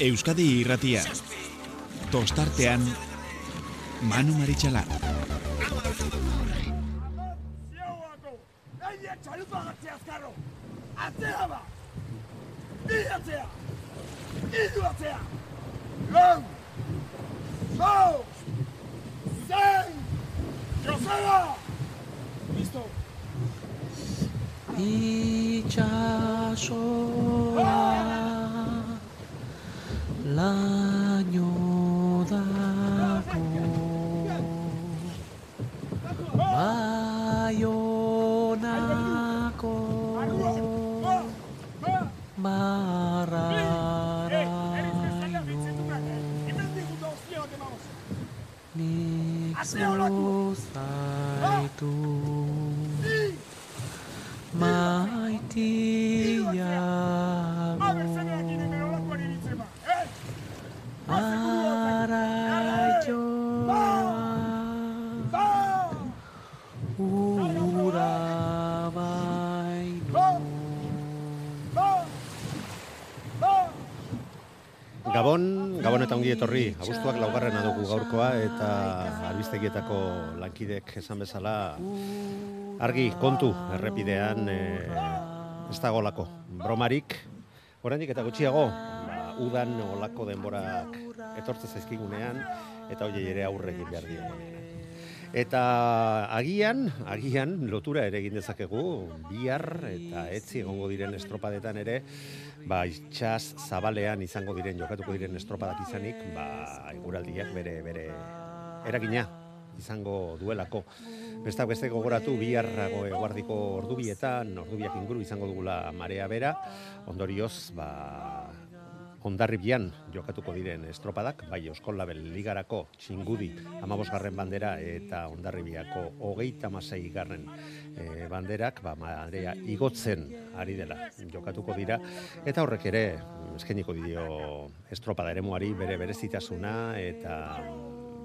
Euskadi irratia. Tostartean, Manu Maritxalar. Atzea ba! Bi atzea! Idu atzea! Lau! Zau! Zen! Joseba! Listo! itxasoa laino dako baionako barraraino nik zuzaitu ongi etorri, abuztuak laugarrena dugu gaurkoa eta albistegietako lankidek esan bezala argi kontu errepidean e, ez dago olako bromarik, oraindik eta gutxiago, ba, udan olako denborak etortze zaizkigunean eta hoiei ere aurre egin behar diegunean. Eta agian, agian lotura ere egin dezakegu, bihar eta etzi egongo diren estropadetan ere, ba, itxas zabalean izango diren, jokatuko diren estropadak izanik, ba, eguraldiak bere, bere eragina izango duelako. Bestak beste gogoratu biharrago eguardiko ordubietan, ordubiak inguru izango dugula marea bera, ondorioz, ba, Ondarribian jokatuko diren estropadak, bai Euskal Label Ligarako txingudi amabosgarren bandera eta Ondarribiako hogeita masei garren e, banderak, ba, marea igotzen ari dela jokatuko dira, eta horrek ere eskeniko dio estropada eremuari bere berezitasuna eta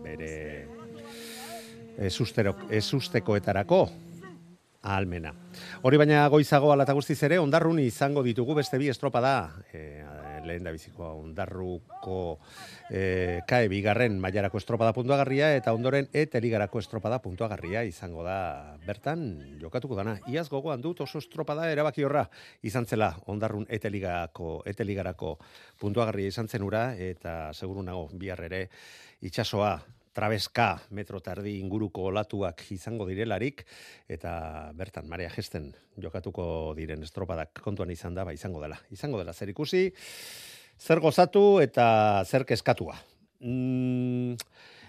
bere esusterok, esustekoetarako ahalmena. Hori baina goizago alata guztiz ere, ondarrun izango ditugu beste bi estropada, e, lehen da biziko ondarruko e, kae bigarren mailarako estropada puntuagarria eta ondoren eteligarako estropada puntuagarria izango da bertan jokatuko dana. Iaz gogoan dut oso estropada erabaki horra izan zela ondarrun eteligako, eteligarako puntuagarria izan zenura eta seguru nago bihar ere itxasoa trabeska metro tardi inguruko olatuak izango direlarik eta bertan marea gesten jokatuko diren estropadak kontuan izan da, ba izango dela. Izango dela zer ikusi, zer gozatu eta zer keskatua. Mm,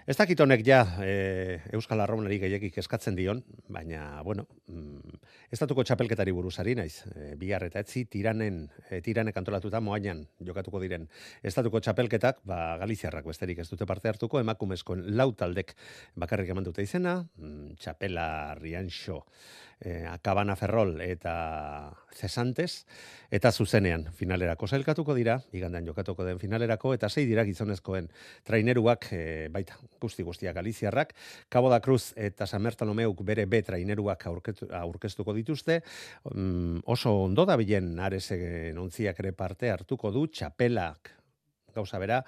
ez dakit honek ja e, Euskal Arraunari gehiagik eskatzen dion, baina, bueno, mm, estatuko txapelketari buruzari naiz, e, bihar eta etzi tiranen, e, tiranek antolatuta moainan jokatuko diren estatuko txapelketak, ba, Galiziarrak besterik ez dute parte hartuko, emakumezkoen lau taldek bakarrik eman dute izena, mm, txapela Rianxo, e, Akabana Ferrol eta Cesantes, eta zuzenean finalerako zailkatuko dira, igandean jokatuko den finalerako, eta sei dira gizonezkoen traineruak, e, baita, guzti guztiak Galiziarrak, Cabo da Cruz eta San Bertolomeuk bere B traineruak aurketu- aurkeztuko dituzte, mm, oso ondo da bilen aresen ontziak ere parte hartuko du, txapelak gauza bera,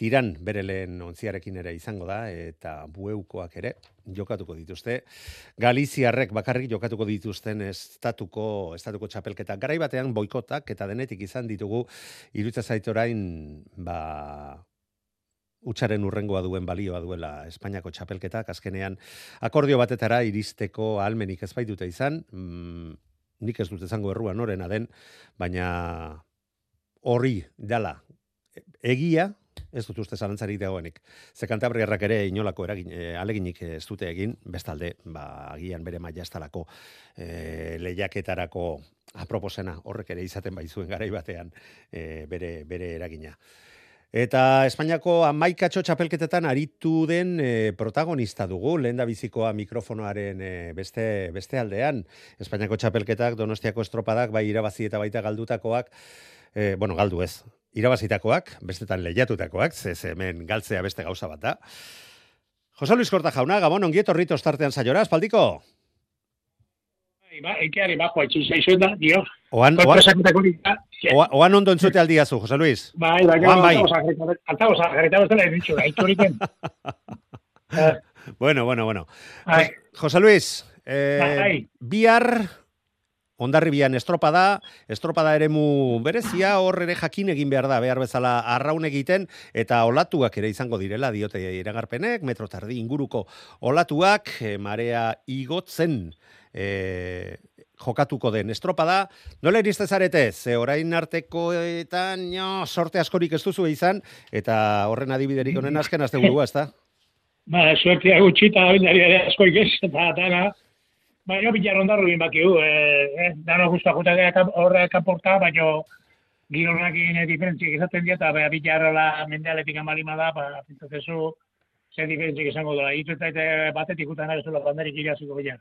tiran bere lehen ontziarekin ere izango da, eta bueukoak ere jokatuko dituzte. Galiziarrek bakarrik jokatuko dituzten estatuko, estatuko txapelketak. Garai batean boikotak eta denetik izan ditugu, irutza zaitorain, ba, utxaren urrengoa duen balioa duela Espainiako txapelketak, azkenean akordio batetara iristeko ahalmenik ez baitute izan, mm, nik ez dut izango errua norena den, baina horri dala egia, ez dut uste zalantzarik dagoenik. Ze kantabriarrak ere inolako eragin, e, aleginik ez dute egin, bestalde, ba, agian bere maila ez talako e, lehiaketarako aproposena horrek ere izaten baizuen garai batean e, bere, bere eragina. Eta Espainiako amaikatxo txapelketetan aritu den e, protagonista dugu, lehen da bizikoa mikrofonoaren e, beste, beste aldean. Espainiako txapelketak, donostiako estropadak, bai irabazi eta baita galdutakoak, e, bueno, galdu ez, irabazitakoak, bestetan lehiatutakoak, ze ze hemen galtzea beste gauza bat da. Jose Luis Korta jauna, Gabon, ongiet horrito startean saiora, espaldiko? Bai, ba, ekeari bajo etxin zaizuen da, dio. Oan, oan, Kontrasaketako nik, da. oan, oan ondo entzute aldiazu, Jose Luis. Bai, bai, Oan, bai. Altabo zagarreta bezala ez ditxu, gaitu horiten. Eh, Bueno, bueno, bueno. Bai. Jose Luis, eh, Bai. bihar Ondarribian estropada, estropada eremu berezia, hor ere jakin egin behar da, behar bezala arraun egiten, eta olatuak ere izango direla, diote iragarpenek, metro tardi inguruko olatuak, eh, marea igotzen eh, jokatuko den estropada. Nola iriste zarete, ze orain artekoetan, jo, sorte askorik ez duzu izan, eta horren adibiderik honen azken azte burua, ez da? Ba, suertia gutxi eta bindari ere askoik ez, eta dana. Baina bilar ondarru bin bakiu, eh, eh, dano guztua jutatea horrek aporta, baina gironakin eh, diferentziak izaten dira, eta beha bilarrola mendealetik amalima da, ba, pentsatezu, ze diferentziak izango dola. Itu eta eta batetik utan ari zula banderik iraziko bilar.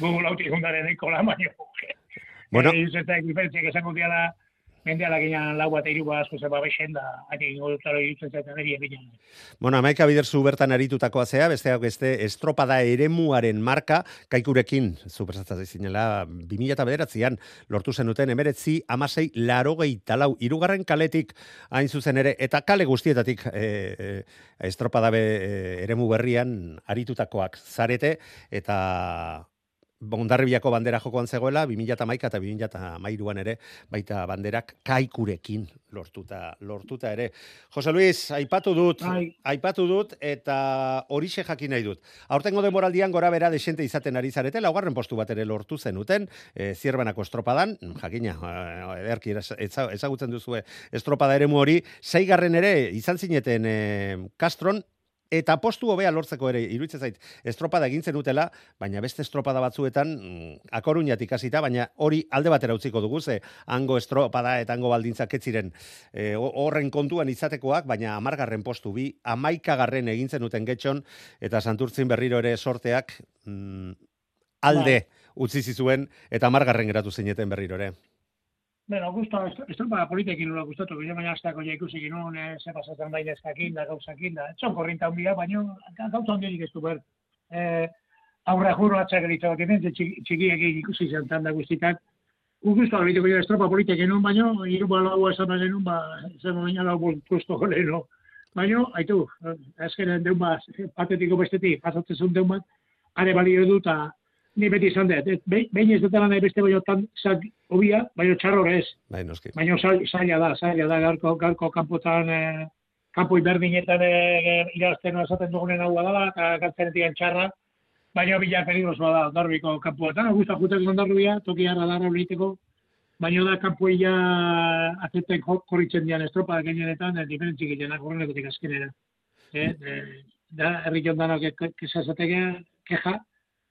Gugu lautik hundaren ikola, baina, Bueno. eh, itu eta diferentziak izango dira, mendealak inan lau bat iruba asko zeba bexen da, hatik ingo dutaro irutzen zaiten niri bilan. Bueno, amaika biderzu bertan aritutakoa zea, besteak beste estropada eremuaren marka, kaikurekin, superzatza zinela, 2000 eta bederatzean, lortu zenuten emeretzi, amasei, larogei talau, irugarren kaletik hain zuzen ere, eta kale guztietatik e, e, estropada be, e, eremu berrian aritutakoak zarete, eta Bondarribiako bandera jokoan zegoela, 2008 eta 2008an ere, baita banderak kaikurekin lortuta, lortuta ere. Jose Luis, aipatu dut, Bai. aipatu dut, eta horixe jakin nahi dut. Aurtengo demoraldian gora bera desente izaten ari zarete, laugarren postu bat ere lortu zenuten, e, zierbanako estropadan, jakina, eh, ederki ezagutzen duzue estropada eremu hori, zeigarren ere izan zineten e, Castron, Eta postu hobea lortzeko ere, iruditzen zait, estropada egin zenutela, baina beste estropada batzuetan, mm, akoruñatik hasita, baina hori alde batera utziko dugu, ze hango estropada eta hango baldintzak ez ziren e, ho- horren kontuan izatekoak, baina amargarren postu bi, amaikagarren egin zenuten getxon, eta santurtzin berriro ere sorteak mm, alde utzi zizuen, eta amargarren geratu zineten berriro ere. Bueno, gusto, estropa politekin nola gustatu, bine baina hastako ja ikusi ginuen, eh, ze pasatzen bai neskakin da, gauzakin da. Etxon korrinta hundia, baina gauza hundirik ez du behar. Eh, aurra juro atzak eritza bat egin, txikiekin ikusi zen tanda guztitak. Gusto abituko jo estropa politekin nun, baina hiru balaua esan behar genuen, ba, zen baina lau puesto goleno. Baina, haitu, eh, azkenen deun bat, patetiko bestetik, pasatzen zuen deun bat, are balio du, ni beti izan dut. eh, be- Behin ez dutela nahi beste bainotan zak obia, baina txarror ez. Bai, noski. Baina zail- zaila da, zaila da, garko, garko kanpotan, eh, kanpo iberdinetan eh, irazten esaten dugunen hau dela, eta galtzenetik txarra, baina bila peligrosoa da, ondarbiko kanpoetan, gusta juteko ondarbia, toki harra darra egiteko, baina da kanpoia ateten jo- korritzen dian estropa gainenetan, eh, diferentzik egitenak horrenekotik azkenera. Eh, eh, da, herri jon danak kesazateke, keja,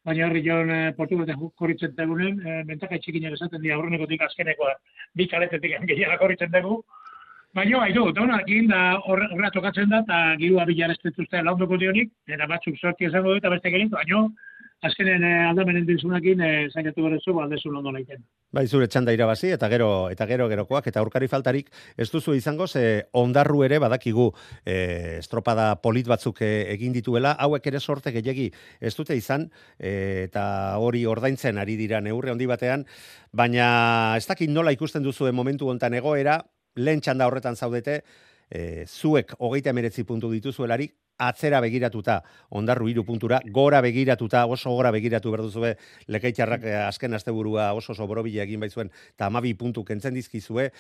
baina herri jon eh, portu baten korritzen dagunen, eh, bentaka txikinak esaten dira horrenekotik azkenekoa, bi kaletetik gehiago korritzen dugu, Baina, haitu, donakin da horre, horra tokatzen da, eta girua bilar ez dituzte laundoko dionik, eta batzuk sorti esango du, eta beste gerin, baina, azkenen eh, aldamenen dizunakin, eh, zainatu berezu, aldezun ondo leiten. Bai, zure txanda irabazi, eta gero, eta gero gerokoak, eta aurkari faltarik ez duzu izango, ze ondarru ere badakigu e, estropada polit batzuk e, egin dituela, hauek ere sorte gehiagi ez dute izan, e, eta hori ordaintzen ari dira neurre handi batean, baina ez dakit nola ikusten duzu momentu hontan egoera, lehen txanda horretan zaudete, e, zuek hogeita emeretzi puntu dituzuelarik, atzera begiratuta, ondarru hiru puntura, gora begiratuta, oso gora begiratu behar duzue, lekeitzarrak eh, azken asteburua oso borobila egin baizuen, eta amabi puntu kentzen dizkizue.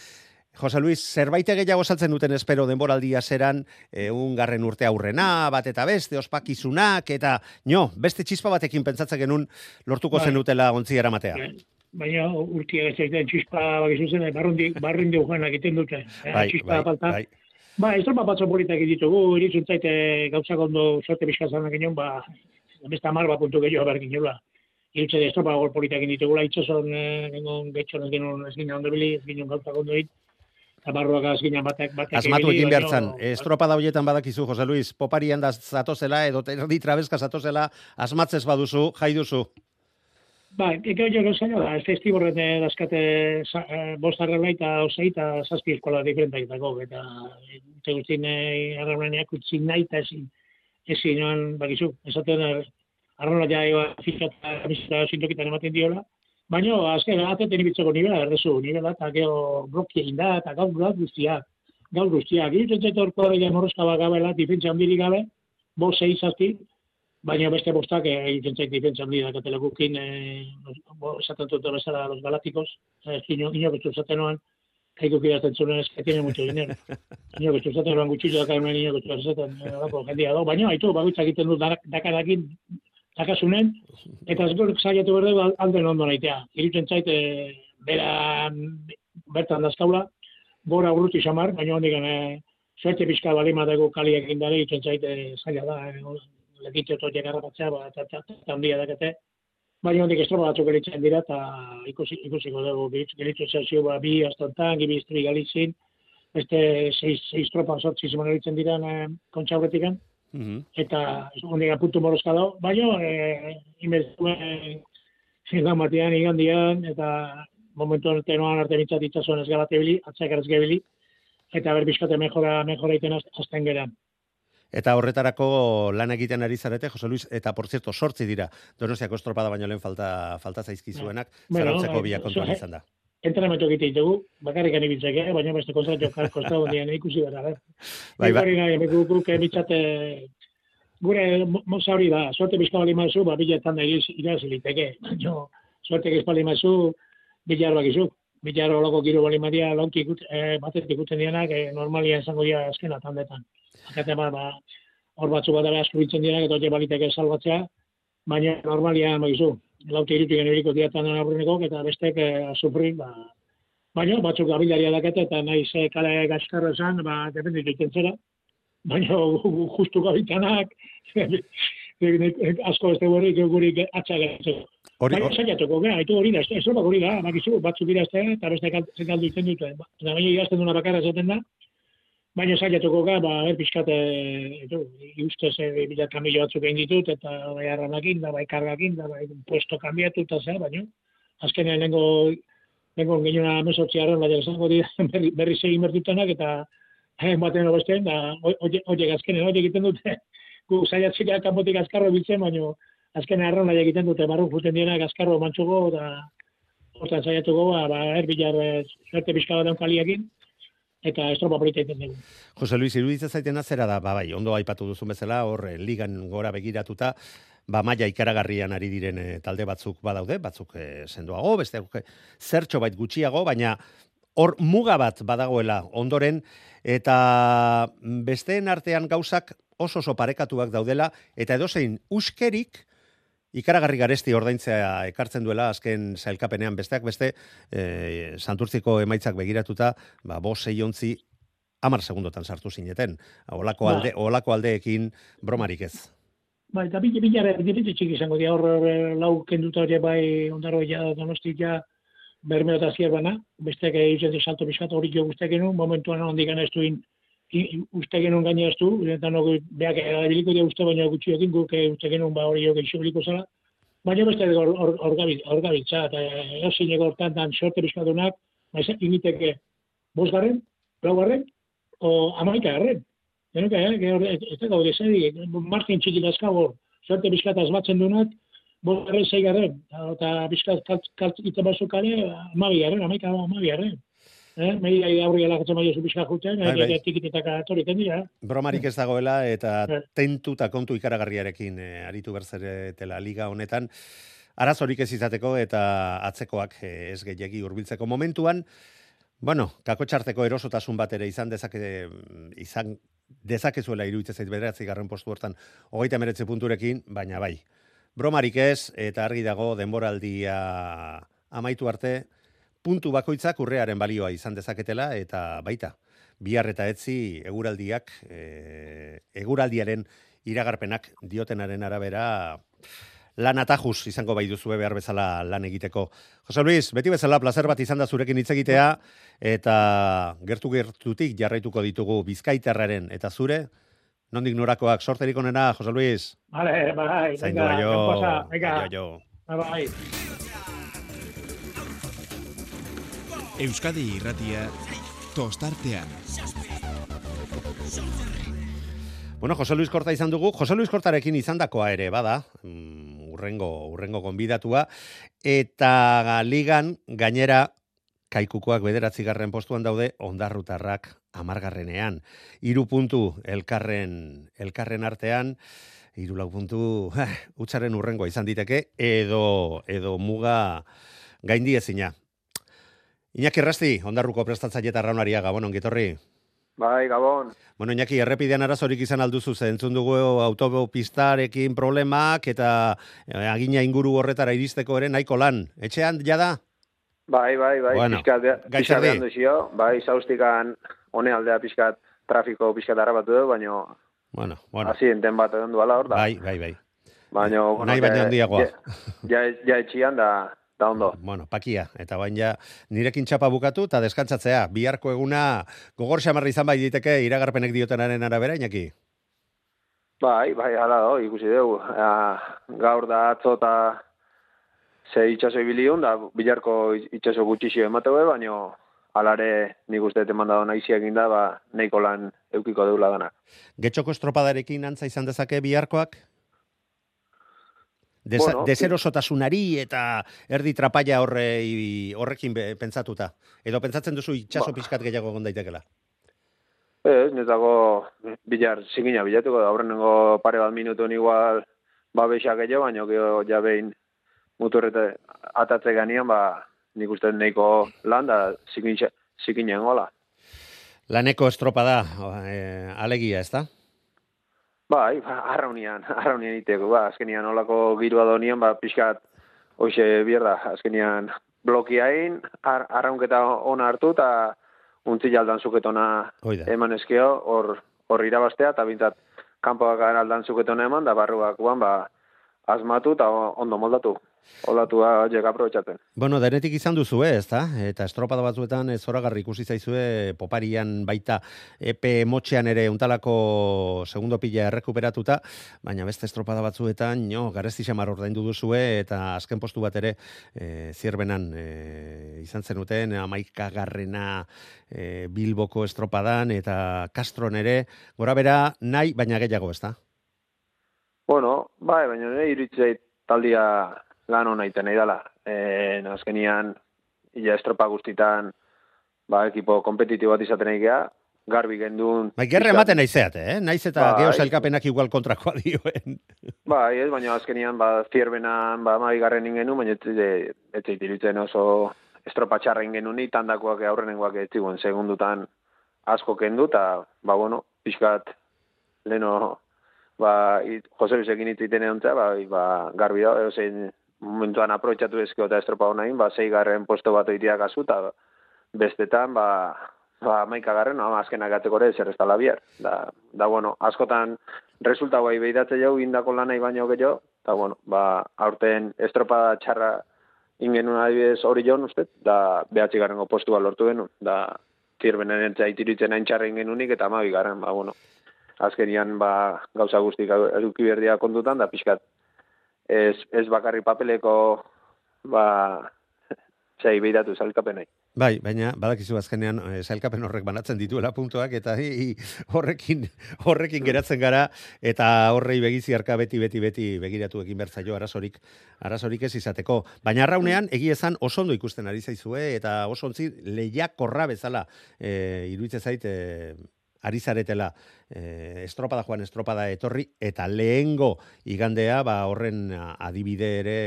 Jose Luis, zerbait gehiago saltzen duten espero denboraldia zeran, egun garren urte aurrena, bat eta beste, ospakizunak, eta nio, beste txispa batekin pentsatzen genuen lortuko Bai. zenutela ontzi eramatea. Baina urtia ez txispa bakizu zen, barrundi, barrundi ugenak egiten dute. Bai, txispa bai, falta. bai. Ba, estropa batzo politak ditugu, iritzun zaite gauzak ondo sorte bizkazanak ginen, ba, beste amar bat puntu gehiago behar ginen, ba. Irutze de estropa gol politak ditugula, itxason, eh, gengon getxon ez ginen, ez ginen ondo bili, ez ginen gauzak ondo hit, eta barruak ez batek, batek Asmatu ibili, egin baino- zan, estropada horietan badakizu, Jose Luis, poparian da zatozela, edo erdi trabeska zatozela, asmatzez baduzu, jai duzu. Ba, eke jo zaino da, ez festiborren eh, dazkate eh, bost arrebla eta osei eta zazpi eskola diferentaketako, eta te guztien arreblaneak utzi nahi eta ezin, ezin noan, bakizu, esaten ar- arrebla ja eba fika eta bizita sintokitan ematen diola, Baina, azken, ateten ibitzeko nivela, errezu, nivela, eta gero bloki egin da, eta gaur gaur guztiak, gaur guztiak. Irutzen horreia morrozka bat gabela, difentsa handirik gabe, bo sei zazti, baina beste bostak eh, egiten zait difentsa handi dakatela gukin, eh, bo, esaten dut bezala los galácticos, eh, ino, ino betzu esaten noan, kaiku kirazten zuen ez que tiene mucho dinero. Ino betzu esaten noan gutxillo daka hemen ino betzu esaten, horako jendia do, baina haitu, bagoitza egiten du dak- dakadakin, dakasunen, eta ez gorek saiatu berde alden ondo naitea. Irutzen zait, eh, bera bertan dazkaula, gora urruti xamar, baina hondik eh, suerte pixka bali mateko kaliak indare, irutzen zait, zaila da, lekitze totiak garrapatzea, ba, eta eta- eta handia dakate. Baina hondik estropa batzuk eritzen dira, eta ikusi, ikusiko dugu, geritzu zazio, ba, bi astantan, gibi istri galizin, beste seis, seis tropan sortzi zimon eritzen dira eh, kontxa horretikan, Mhm. eta hondik puntu morozka dago, baina eh, inbertzuen zindan batean, igandian, eta momentu honetan noan arte mitzat itxasuan ez gabate bili, atzak ez gebili, eta ber bizkate mejora, mejora iten az- azten geran. Eta horretarako lan egiten ari zarete, Jose Luis, eta por cierto, sortzi dira, Donostiako estropada baino lehen falta, falta zaizkizuenak, Bueno, zarautzeko eh, biak kontuan izan da. Entrenamentu egite ditugu, bakarrik anibitzeke, baina beste kontratu kosta hondian ikusi behar, ber. Bai, bai. Guk mitzate, gure mo- moza hori da, suerte bizka bali mazu, ba, biletan da irazi liteke. Baina, suerte ez bali mazu, bilar bakizu. Bilar holako giro bali madia, launki ikut, eh, batetik dianak, eh, normalia esango dira azkena tandetan. Akate ba, ba, hor batzu bat dara asko dianak, eta hori baliteke salbatzea, baina normalia bakizu. Lauti iritu generiko diatan aurreneko, eta bestek eh, sufri, ba, baina batzuk gabilaria dakete, eta nahi ze kale gaskarro esan, ba, dependitu iten zera. Baina justu gabitanak, asko ez dugu gurik atxa geratzeko. Hori, Baina saiatuko, gara, haitu hori da, ez hori da, bakizu, batzuk dira ez eta beste galdu itzen dute. Ba, Eta baina idazten duna bakarra esaten da, baina saiatuko ga, ba, er pixkate, eto, ustez, e, bilat kamilo batzuk egin ditut, eta bai arranakin, da bai kargakin, da bai puesto kambiatu, eta zer, baina, azkenean lengo, lengo ginen amesotzi arren, baina esango dira berri, berri segin bertutenak, eta eh, baten bestean, da, horiek azkenean, horiek egiten dute, gu saiatzea kanpotik azkarro biltzen, baina azkenean arren nahi egiten dute, barru juten dienak azkarro mantxuko, eta hortan saiatuko, ba, ba erbilar, suerte pixka bat kaliakin, eta estropa polita egiten dugu. Jose Luis, iruditzen zaitena zera da, ba, bai, ondo aipatu duzun bezala, hor, eh, ligan gora begiratuta, ba, maila ikaragarrian ari diren eh, talde batzuk badaude, batzuk eh, sendoago, beste eh, zertxo bait gutxiago, baina hor muga bat badagoela ondoren, eta besteen artean gauzak oso oso parekatuak daudela, eta edozein uskerik, ikaragarri garesti ordaintzea ekartzen duela azken sailkapenean besteak beste e, santurtziko emaitzak begiratuta, ba, bos sei ontzi amar segundotan sartu zineten. Olako, Ba. alde, olako aldeekin bromarik ez. Ba, eta bile bilare dipitze txiki izango dira, hor lau kenduta hori bai ondaro ja donosti ja bermeo eta zierbana, besteak egiten de salto bizkat hori jo genuen, momentuan hondik ez duin uste genuen gaina ez du, eta no, beak erabiliko dira uste baina gutxiokin guk eh, uste genuen ba hori geixo biliko zela, baina beste hor, hor, hor, gabil- hor gabiltza, eta eosin ego hortan dan sorte bizkatunak, maiz initeke bosgarren, laugarren, o amaika garren. Genuke, eh, gero, ez ez da gaude zedi, margen txiki dazkago, sorte bizkata asmatzen dunak, bosgarren, zeigarren, eta bizkat kalt, kalt ite batzuk kale, amabi garren, amaika amabi. Eh, mei aurri alakatzen maio zu bizkat juten, Bai, bai. eh, tikitetaka dira. Bromarik ez dagoela eta Eh. tentu eta kontu ikaragarriarekin eh, aritu berzeretela liga honetan. Arazorik ez izateko eta atzekoak eh, ez gehiagi hurbiltzeko momentuan, bueno, kako txarteko erosotasun bat ere izan dezake, izan dezakezuela iruditzen zait bederatzi garren postu hortan hogeita meretze punturekin, baina bai. Bromarik ez, eta argi dago denboraldia amaitu arte, puntu bakoitzak urrearen balioa izan dezaketela, eta baita, bihar eta etzi eguraldiak, e, eguraldiaren iragarpenak diotenaren arabera lan atajuz izango bai duzue behar bezala lan egiteko. Jose Luis, beti bezala placer bat izan da zurekin hitz egitea eta gertu gertutik jarraituko ditugu Bizkaitarraren eta zure nondik norakoak sorterik onena, Jose Luis. Vale, bai, venga, temposa, venga, bai, bai. Euskadi irratia tostartean. Bueno, Jose Luis Korta izan dugu. Jose Luis Kortarekin izandakoa ere bada, mm, urrengo urrengo gonbidatua eta ligan gainera kaikukoak bederatzigarren postuan daude ondarrutarrak amargarrenean. Hiru puntu elkarren, elkarren artean, hiru puntu eh, utxaren urrengoa izan diteke, edo, edo muga gaindi ezina. Iñaki Errasti, ondarruko prestatzaile eta raunaria, gabon, ongitorri. Bai, gabon. Bueno, Iñaki, errepidean arazorik izan alduzu zen, entzun dugu autopistarekin problemak eta eh, agina inguru horretara iristeko ere nahiko lan. Etxean, jada? Bai, bai, bai, Bueno, behan duzio, bai, saustikan hone aldea pixkat trafiko pixkat harrapatu du, baina Bueno, bueno. hasi enten bat egon duela hor da. Bai, bai, bai. Baina, Nahi baino ja- handiagoa. Ja, ja, ja etxian da, da ondo. Bueno, pakia, eta bain ja nirekin txapa bukatu eta deskantzatzea. Biharko eguna gogor xamarra izan bai diteke iragarpenek diotenaren arabera, Iñaki. Bai, bai, hala da, ikusi dugu. Ah, gaur da atzo eta ze itxaso ibilion, da bilarko itxaso gutxixio emateu, baina alare nik uste eman da naizia egin da, ba, nahiko lan eukiko deula dana. Getxoko estropadarekin antza izan dezake biharkoak? Desa, Bueno, deserosotasunari eta erdi trapaia horre, horrekin pentsatuta. Edo pentsatzen duzu itxaso Ba. pixkat gehiago egon daitekela. Ez, netako bilar zikina bilatuko da, aurrenengo pare bat minutun igual babesa gehiago, baina gero ja behin muturrete atatze ganean, ba, nik uste nahiko lan da zikin, zikinen gola. Laneko estropada, eh, alegia, ez da? Bai, ba, arraunian, arraunian iteko, ba, azkenian olako girua donian, ba, pixkat, hoxe bierda, azkenian blokiain, ar, arraunketa ona hartu, eta untzi aldan zuketona eman eskio, hor, hor irabastea, eta bintzat, kanpoak aldan zuketona eman, da barruak guan, ba, asmatu eta ondo moldatu. Olatua jega aprobetxatzen. Bueno, denetik izan duzu, eh, ez da? Eta estropada batzuetan ez zoragarri ikusi zaizue poparian baita epe motxean ere untalako segundo pila errekuperatuta, baina beste estropada batzuetan, no, garezti xamar ordaindu duzue eta azken postu bat ere e, zierbenan e, izan zenuten amaikagarrena e, Bilboko estropadan eta Castron ere, gora bera nahi, baina gehiago, ez da? Bueno, bai, baina nire iritzeit taldia lan hona iten nahi dela. E, azkenian, ia estropa guztitan, ba, ekipo kompetitibo bat izaten nahi geha, garbi gendun... Bai, gerra ematen naizeate, eh? Naiz eta Bai. geho sailkapenak igual kontrakoa dioen. Bai, ez, baina azkenian, ba, zierbenan, ba, mabigarren ingenu, baina zait iruditzen oso estropa txarra ingenu ni, tandakoak aurrenengoak ez ziguen segundutan asko kendu, eta, ba, bueno, pixkat, leno, ba, it, Jose Luisekin hitz egiten egon ba, ba, garbi da, edo zein momentuan aprobetxatu ezkio eta estropa honain, ba, zeigarren posto bat oitia gazu, eta bestetan, ba, ba, maikagarren, no, azkenak gateko ere zer ez da labier. Da, da, bueno, askotan resulta guai behidatze jau indako lanai baino gehiago, eta, bueno, ba, aurten estropada txarra ingenun adibidez hori joan uste, da, behatzi garrengo postua lortu genuen, da, zirbenen entzea itiritzen hain txarra ingenunik, eta amabi garren, ba, bueno, azkenian, ba, gauza guztik eduki berdia kontutan, da, pixkat, ez, ez bakarri papeleko, ba, zei behidatu zalkapenei. Bai, baina badakizu azkenean eh, sailkapen horrek banatzen dituela puntuak eta hi, horrekin horrekin geratzen gara eta horrei begiziarka beti beti beti begiratu egin bertzaio arazorik arazorik ez izateko. Baina arraunean egia esan oso ondo ikusten ari zaizue eta oso ontzi lehiakorra bezala eh iruditzen zait eh, ari zaretela eh, estropada joan estropada etorri eta lehengo igandea ba horren adibide ere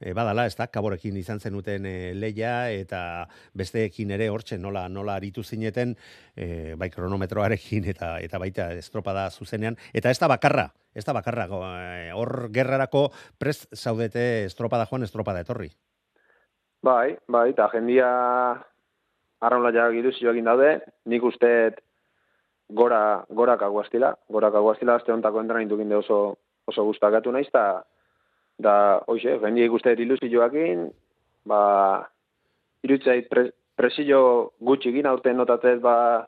e, badala, ez da, kaborekin izan zenuten e, leia eta besteekin ere hortxe nola nola aritu zineten e, bai kronometroarekin eta eta baita estropada zuzenean eta ez da bakarra, ez da bakarra go, e, hor gerrarako prest zaudete estropada joan estropada etorri. Bai, bai, eta jendia arraunla ja giruzio egin daude, nik uste gora, gora kaguaztila, gora kaguaztila, azte hontako entrenaitu ginde oso, oso gustakatu naiz, eta da, hoxe, jendia ikuste ilusioakin, ba, irutzait pre, presio gutxi egin aurten notatzez, ba,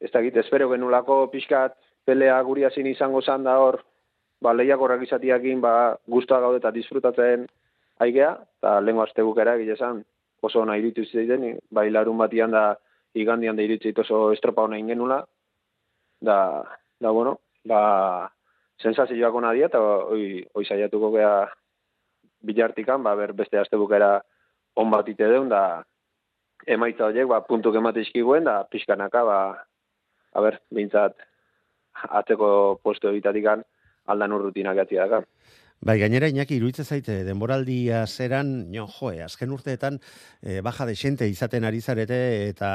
ez dakit, espero genulako pixkat pelea guri hazin izango zan da hor, ba, lehiakorrak izatiakin, ba, guztua gaude eta disfrutatzen aigea, eta lehenko aste bukera esan oso ona iritu bai larun batian da igandian da iritzit oso estropa hona ingenula, da, da bueno, ba, sensazioak ona dia, eta hoi, hoi saiatuko gea bilartikan, ba, ber, beste aste bukera on bat ite deun, da emaitza horiek, ba, puntuk ematizkiguen, da pixkanaka, ba, a ber, bintzat, atzeko posto egitatikan aldan urrutinak ati daka. Bai, gainera Iñaki iruditzen zaite denboraldia zeran, jo, joe, azken urteetan e, baja de xente izaten ari zarete eta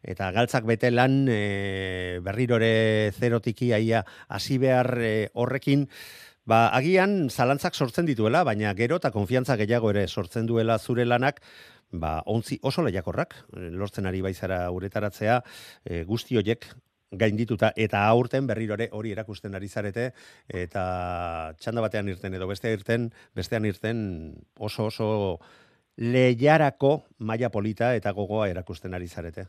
eta galtzak bete lan e, berrirore zerotiki aia hasi behar e, horrekin. Ba, agian zalantzak sortzen dituela, baina gero eta konfiantza gehiago ere sortzen duela zure lanak, ba, ontzi oso lehiakorrak, lortzen ari baizara uretaratzea, e, guzti hoiek gaindituta eta aurten berrirore hori erakusten ari zarete eta txanda batean irten edo beste irten, bestean irten oso oso lehiarako maila polita eta gogoa erakusten ari zarete.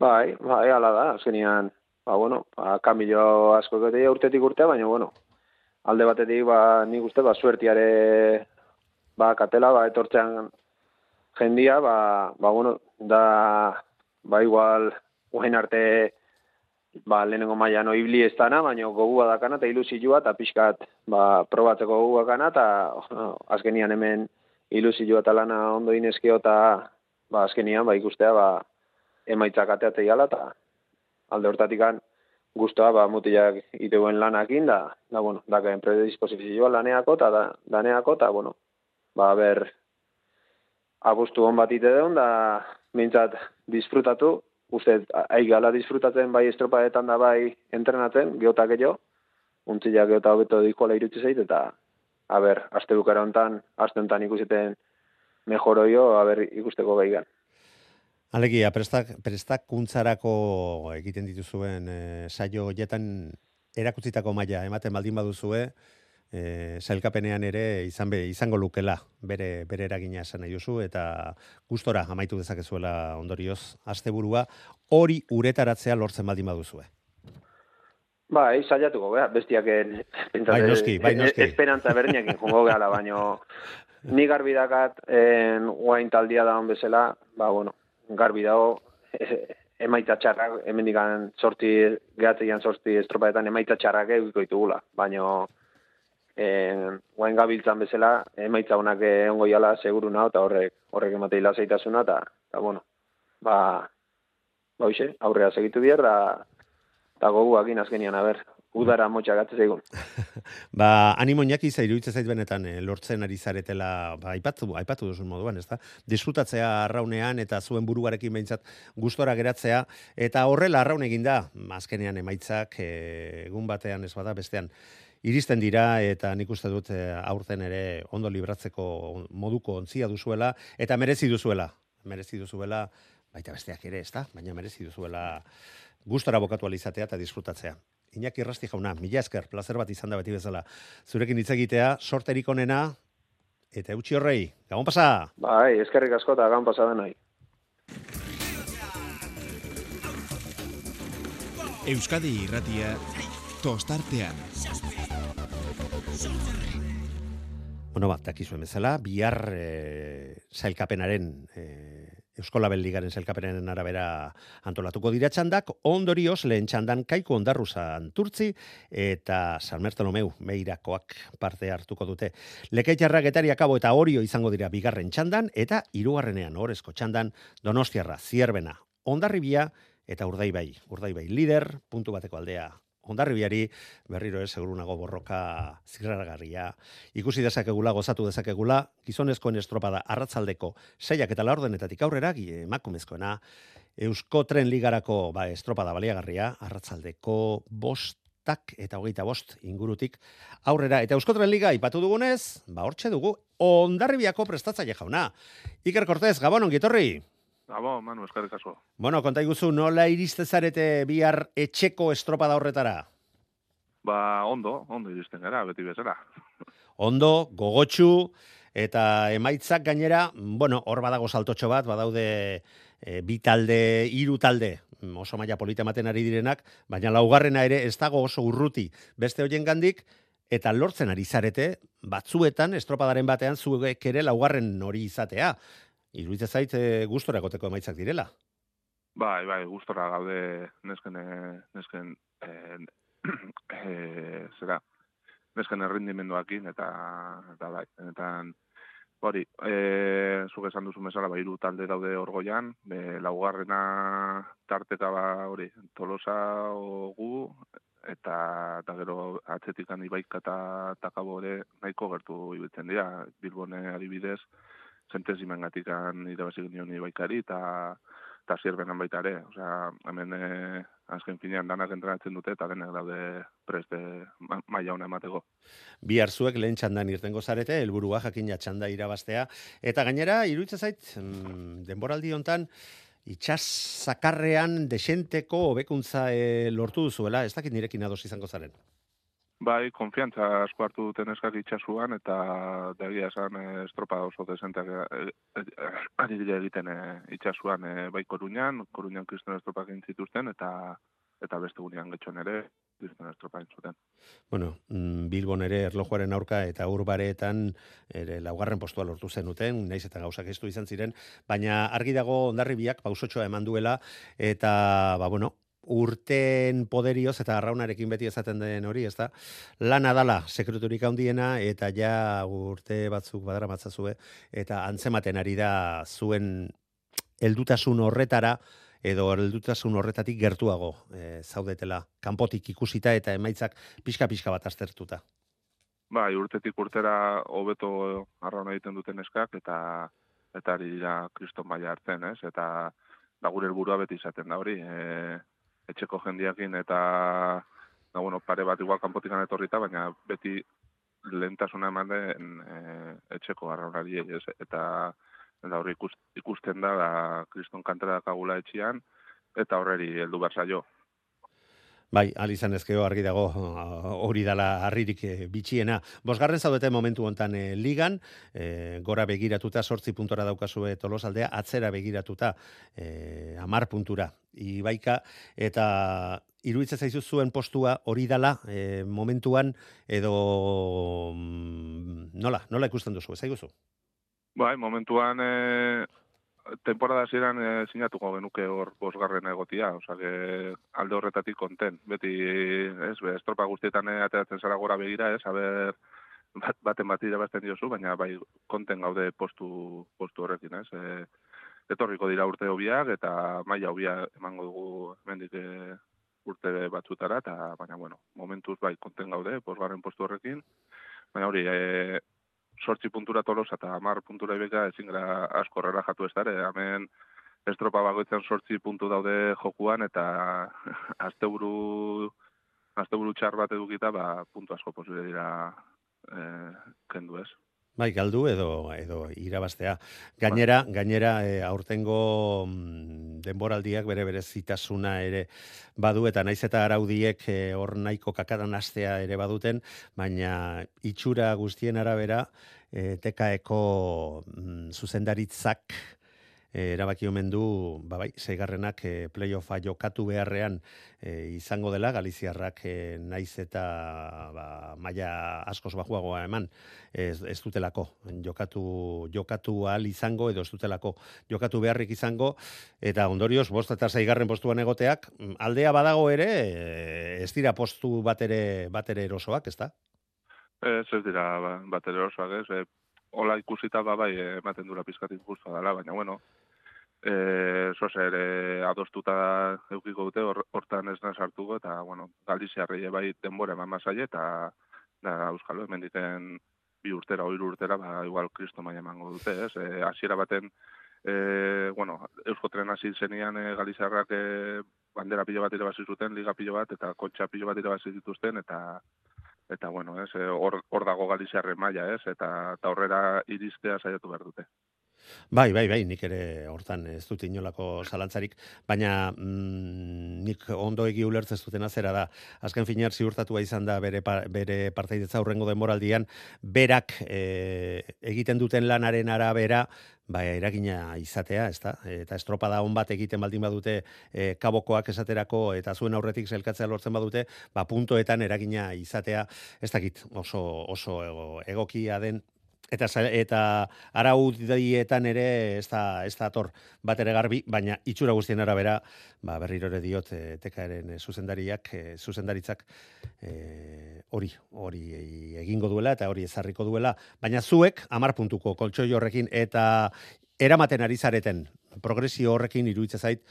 Bai, bai, ala da, azkenian, ba, bueno, ba, kamilo asko gete urtetik urtea, baina, bueno, alde batetik, ba, nik uste, ba, suertiare, ba, katela, ba, etortzean jendia, ba, ba, bueno, da, ba, igual, uen arte, ba, lehenengo maila no ibli ez dana, baina gogua dakana eta ilusioa eta pixkat ba, probatzeko gogua kana eta azkenian hemen ilusioa eta lana ondo inezkio eta ba, azkenian ba, ikustea ba, emaitzak ateatzea gala eta alde hortatik an guztua ba, mutilak iteuen lanakin da, da bueno, dakaen predisposizioa laneako eta da, daneako eta bueno, ba, ber abustu hon bat ite deun da mintzat disfrutatu uste, aigala disfrutatzen bai estropaetan da bai entrenatzen, geotak gehiago, untzila geota hobeto dikola irutzi zait, eta, a ber, aste bukara hontan, aste hontan ikusiten mejoro jo, a ber, ikusteko gaigan. Alegia, prestak, prestak kuntzarako egiten dituzuen e, saio jetan erakutzitako maila ematen baldin baduzue, e, sailkapenean ere izan be, izango lukela bere bere eragina esan nahi duzu eta gustora amaitu dezakezuela ondorioz asteburua hori uretaratzea lortzen baldin baduzue. Bai, saiatuko bea, bestiak bai, noski, bai, noski. esperantza berdinekin jongo gehala, baino ni garbi dakat en guain taldia da on bezala, ba bueno, garbi dago e, emaitza txarrak, hemendikan sorti gehatzeian sorti estropaetan emaitza txarrak egiko ditugula, baino eh guain gabiltzan bezala emaitza honak egongo iala seguruna eta horrek horrek ematei lasaitasuna ta ta bueno ba ba aurrea segitu bier da ta gogu agin azkenian a ber udara motxa gatze zaigun. ba, animo inaki za iruditzen zait benetan eh, lortzen ari zaretela, ba, aipatu, aipatu duzun moduan, ezta? Disfrutatzea arraunean eta zuen buruarekin behintzat gustora geratzea, eta horrela arraun egin da, azkenean emaitzak eh, egun batean ez bada bestean iristen dira eta nik uste dut eh, aurten ere ondo libratzeko moduko ontzia duzuela eta merezi duzuela. Merezi duzuela baita besteak ere, ezta? Baina merezi duzuela gustora bokatu alizatea eta disfrutatzea. Iñaki Errasti jauna, mila esker, placer bat izan da beti bezala. Zurekin hitz egitea, sorterik onena eta eutxi horrei. Gabon pasa. Bai, eskerrik asko eta gabon pasa denai. Euskadi Irratia tostartean. Bueno, bat, dakizuen bezala, bihar e, zailkapenaren, e, Euskola Beldigaren zailkapenaren arabera antolatuko dira txandak, ondorioz lehen txandan kaiko ondarruza anturtzi eta San Mertolomeu meirakoak parte hartuko dute. Lekeitarra getari akabo eta orio izango dira bigarren txandan eta hirugarrenean orezko txandan donostiarra zierbena ondarribia eta urdaibai. Urdaibai lider, puntu bateko aldea ondarribiari berriro ez segurunago borroka zirraragarria. Ikusi dezakegula, gozatu dezakegula, gizonezkoen estropada arratzaldeko seiak eta laurdenetatik aurrera, emakumezkoena, Eusko Tren Ligarako ba, estropada baliagarria, arratzaldeko bostak eta hogeita bost ingurutik aurrera. Eta Eusko Tren Liga ipatu dugunez, ba hortxe dugu, ondarribiako prestatzaile jauna. Iker Cortez, Gabon, ongitorri? Abo, Manu, eskarrik asko. Bueno, konta iguzu, nola iriste zarete bihar etxeko estropada horretara? Ba, ondo, ondo iristen gara, beti bezala. Ondo, gogotxu, eta emaitzak gainera, bueno, hor badago saltotxo bat, badaude e, bi talde, hiru talde, oso maila polita ematen ari direnak, baina laugarrena ere ez dago oso urruti beste hoien gandik, eta lortzen ari zarete, batzuetan, estropadaren batean, zuek ere laugarren hori izatea. Iruitza zait e, gustora goteko emaitzak direla. Bai, bai, gustora gaude nesken, nesken, e, e, zera, nesken errendimenduakin, eta, eta bai, eta hori, e, zuk esan duzu mesala, ba, hiru talde daude orgoian, be, laugarrena tarteka ba, hori, tolosa gu, eta, eta gero atzetikan ibaika eta takabo ere nahiko gertu ibiltzen dira, Bilbone adibidez, zentezimen gatikan irabazik nion ibaikari, eta eta zierbenan baita ere. Osea, hemen e, azken finean danak entrenatzen dute eta denek daude preste ma, maila hona emateko. Bi hartzuek lehen txandan irtengo zarete, helburua jakina txanda irabaztea. Eta gainera, iruditzen zait, mm, denboraldi hontan, itxas zakarrean desenteko hobekuntza e, lortu duzuela, ez dakit nirekin ados izango zaren. Bai, konfiantza asko hartu duten eskak itxasuan, eta dagia esan eh, estropa oso desenteak eh, eh, ari dira egiten eh, itxasuan eh, bai koruñan, koruñan kriston estropak zituzten, eta eta beste gunean getxon ere, kriston estropa zuten. Bueno, mm, Bilbon ere erlojuaren aurka eta urbareetan ere laugarren postua lortu zenuten, naiz eta gauzak estu izan ziren, baina argi dago ondarribiak pausotxoa eman duela, eta, ba, bueno, urten poderioz eta arraunarekin beti ezaten den hori, ezta? Lana dala sekreturik handiena eta ja urte batzuk badara matzazue eta antzematen ari da zuen heldutasun horretara edo heldutasun horretatik gertuago e, zaudetela kanpotik ikusita eta emaitzak pixka-pixka bat aztertuta. Bai, urtetik urtera hobeto arrauna egiten duten eskak eta eta ari dira kriston baia hartzen, ez? Eta da gure helburua beti izaten da hori, e, etxeko jendiakin eta na, bueno, pare bat igual kanpotikan etorrita, baina beti lehentasuna eman den e, etxeko arraunari ez, eta eta hori ikusten da da kriston kantera dakagula etxian eta horreri heldu behar zaio. Bai, alizan ezkeo argi dago hori dala harririk e, bitxiena. Bosgarren zaudete momentu hontan e, ligan, e, gora begiratuta sortzi puntora daukazue tolosaldea, atzera begiratuta e, amar puntura ibaika, eta iruditzen zaizu zuen postua hori dala e, momentuan, edo mm, nola, nola ikusten duzu, ez zaiguzu? Bai, momentuan e, temporada ziren e, eh, sinatuko genuke hor bosgarren egotia, oza, que alde horretatik konten. Beti, ez, be, estropa guztietan eh, ateratzen zara gora begira, ez, haber, bat, baten bat irabazten diozu, baina bai konten gaude postu, postu horrekin, ez. E, etorriko dira urte hobiak eta maila hobia emango dugu mendik e, urte batzutara, eta baina, bueno, momentuz bai konten gaude, bosgarren postu horrekin, baina hori, e, sortzi puntura tolos eta amar puntura ibeka ezin gara asko jatu ez dara. Hemen estropa bagoitzen sortzi puntu daude jokuan eta asteburu asteburu txar bat edukita ba, puntu asko posible dira e, kendu ez. Bai, galdu edo edo irabaztea. Gainera, gainera e, aurtengo mm, denboraldiak bere bere zitasuna ere badu eta naiz eta araudiek e, hor nahiko kakadan astea ere baduten, baina itxura guztien arabera e, tekaeko mm, zuzendaritzak e, erabaki omen du, ba bai, zeigarrenak e, playoffa jokatu beharrean e, izango dela, Galiziarrak e, naiz eta ba, maia askoz bajuagoa eman, ez, ez dutelako, jokatu, jokatu al izango, edo ez dutelako jokatu beharrik izango, eta ondorioz, bost eta zeigarren postuan egoteak, aldea badago ere, ez dira postu bat ere, bat ere erosoak, ez da? Ez ez dira ba, bat ere erosoak, ez, e, Ola ikusita ba bai ematen dura pizkatik guztua dela, baina bueno, eh zer e, adostuta edukiko dute hortan ez sartuko eta bueno Galiziarrei bai denbora eman masaile eta da euskalo hemen diten bi urtera o hiru urtera ba igual Cristo mai emango dute ez e, hasiera baten e, bueno Eusko Tren hasi zenian e, Galiziarrak e, bandera pilo bat irabazi zuten liga pilo bat eta kotxa pilo bat irabazi dituzten eta eta bueno, es hor hor dago Galiziarren maila, ez? Eta ta horrera iristea saiatu behar dute. Bai, bai, bai, nik ere hortan ez dut inolako zalantzarik, baina mm, nik ondo egi ulertzen duten azera da. Azken finar ziurtatua izan da bere, bere partaidetza urrengo denboraldian, berak e, egiten duten lanaren arabera, bai, eragina izatea, ez da? Eta estropada on bat egiten baldin badute e, kabokoak esaterako eta zuen aurretik zelkatzea lortzen badute, ba, puntoetan eragina izatea, ez dakit oso, oso egokia den Eta, eta araudietan ere ez da, ez da ator bat ere garbi, baina itxura guztien arabera, ba, berriro ere diot, e, tekaeren eh, zuzendariak, e, zuzendaritzak e, hori, hori egingo duela eta hori ezarriko duela, baina zuek amar puntuko koltsoi horrekin eta eramaten ari zareten. Progresio horrekin iruditzen zait,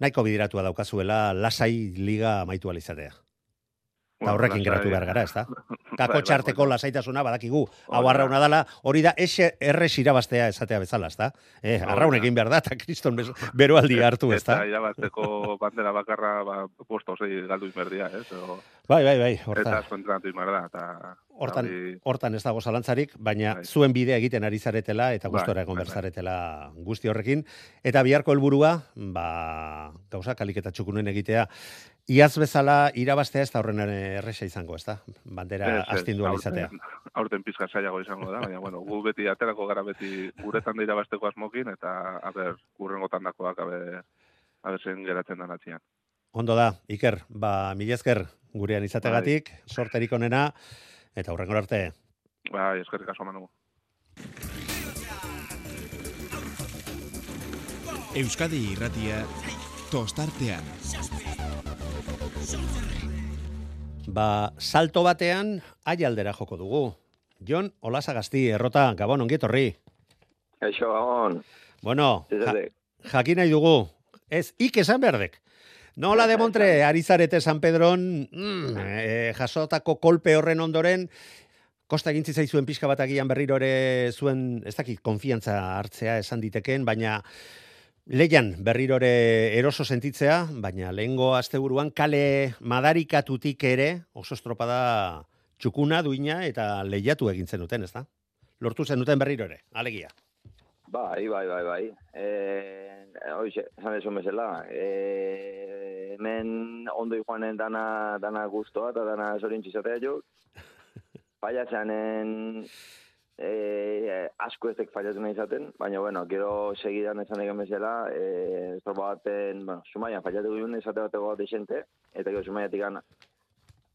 nahiko bidiratua daukazuela lasai liga amaitu alizatea. Eta horrekin geratu behar gara, ez da? Kako Bai, bai, txarteko lasaitasuna badakigu, hau arrauna dala, hori da ese erres irabaztea esatea bezala, ez da? Eh, arraun egin behar da, eta kriston beroaldi hartu, ez da? Eta irabazteko bandera bakarra, ba, posto zei galdu inberdia, ez? O, Bai, bai, bai, eta horta, asko entrenatu inber da, eta... hortan, hortan ez dago zalantzarik, baina Bai. zuen bidea egiten ari zaretela eta Bai, gustora bai, egon berzaretela guzti horrekin. Eta biharko helburua, ba, gauza, kalik eta txukunen egitea, iaz bezala irabaztea ez da horren erresa izango, ez da? Bandera Ez, ez, astindu izatea. aurten- Aurten pizka zailago izango da, baina, bueno, gu beti aterako gara beti guretan da irabazteko asmokin, eta, aber, urrengotan dakoak, abe, abe zen geratzen dan atzian. Ondo da, Iker, ba, mila esker gurean izategatik, sorterik onena, eta hurrengor arte. Bai, eskerrik aso manu. Euskadi irratia tostartean. Ba, salto batean, aialdera joko dugu. Jon, Olasagasti, errota, gabon, ongietorri. Eixo, gabon. Bueno, ja, jakin nahi dugu. Ez, ik esan berdek. Nola de Montre, Arizarete San Pedron, mm, eh, jasotako kolpe horren ondoren, kosta egin zitzaizuen pixka bat agian berriro ere zuen, ez dakit, konfiantza hartzea esan diteken, baina leian berriro ere eroso sentitzea, baina lehengo asteburuan kale madarikatutik ere, oso estropada txukuna, duina eta lehiatu egin zenuten, ez da? Lortu zenuten berriro ere, alegia. Bai, bai, bai, bai. Eh, hoxe, esan esun bezala, eh, hemen ondo joanen dana, dana guztoa eta dana zorintzi izatea jo. Fallatzeanen eh, asko ezek fallatzen nahi izaten, baina, bueno, gero segidan esan egin bezala, eh, estropa baten, bueno, sumaian fallatu guen esate bateko desente, eta gero sumaiatik gana,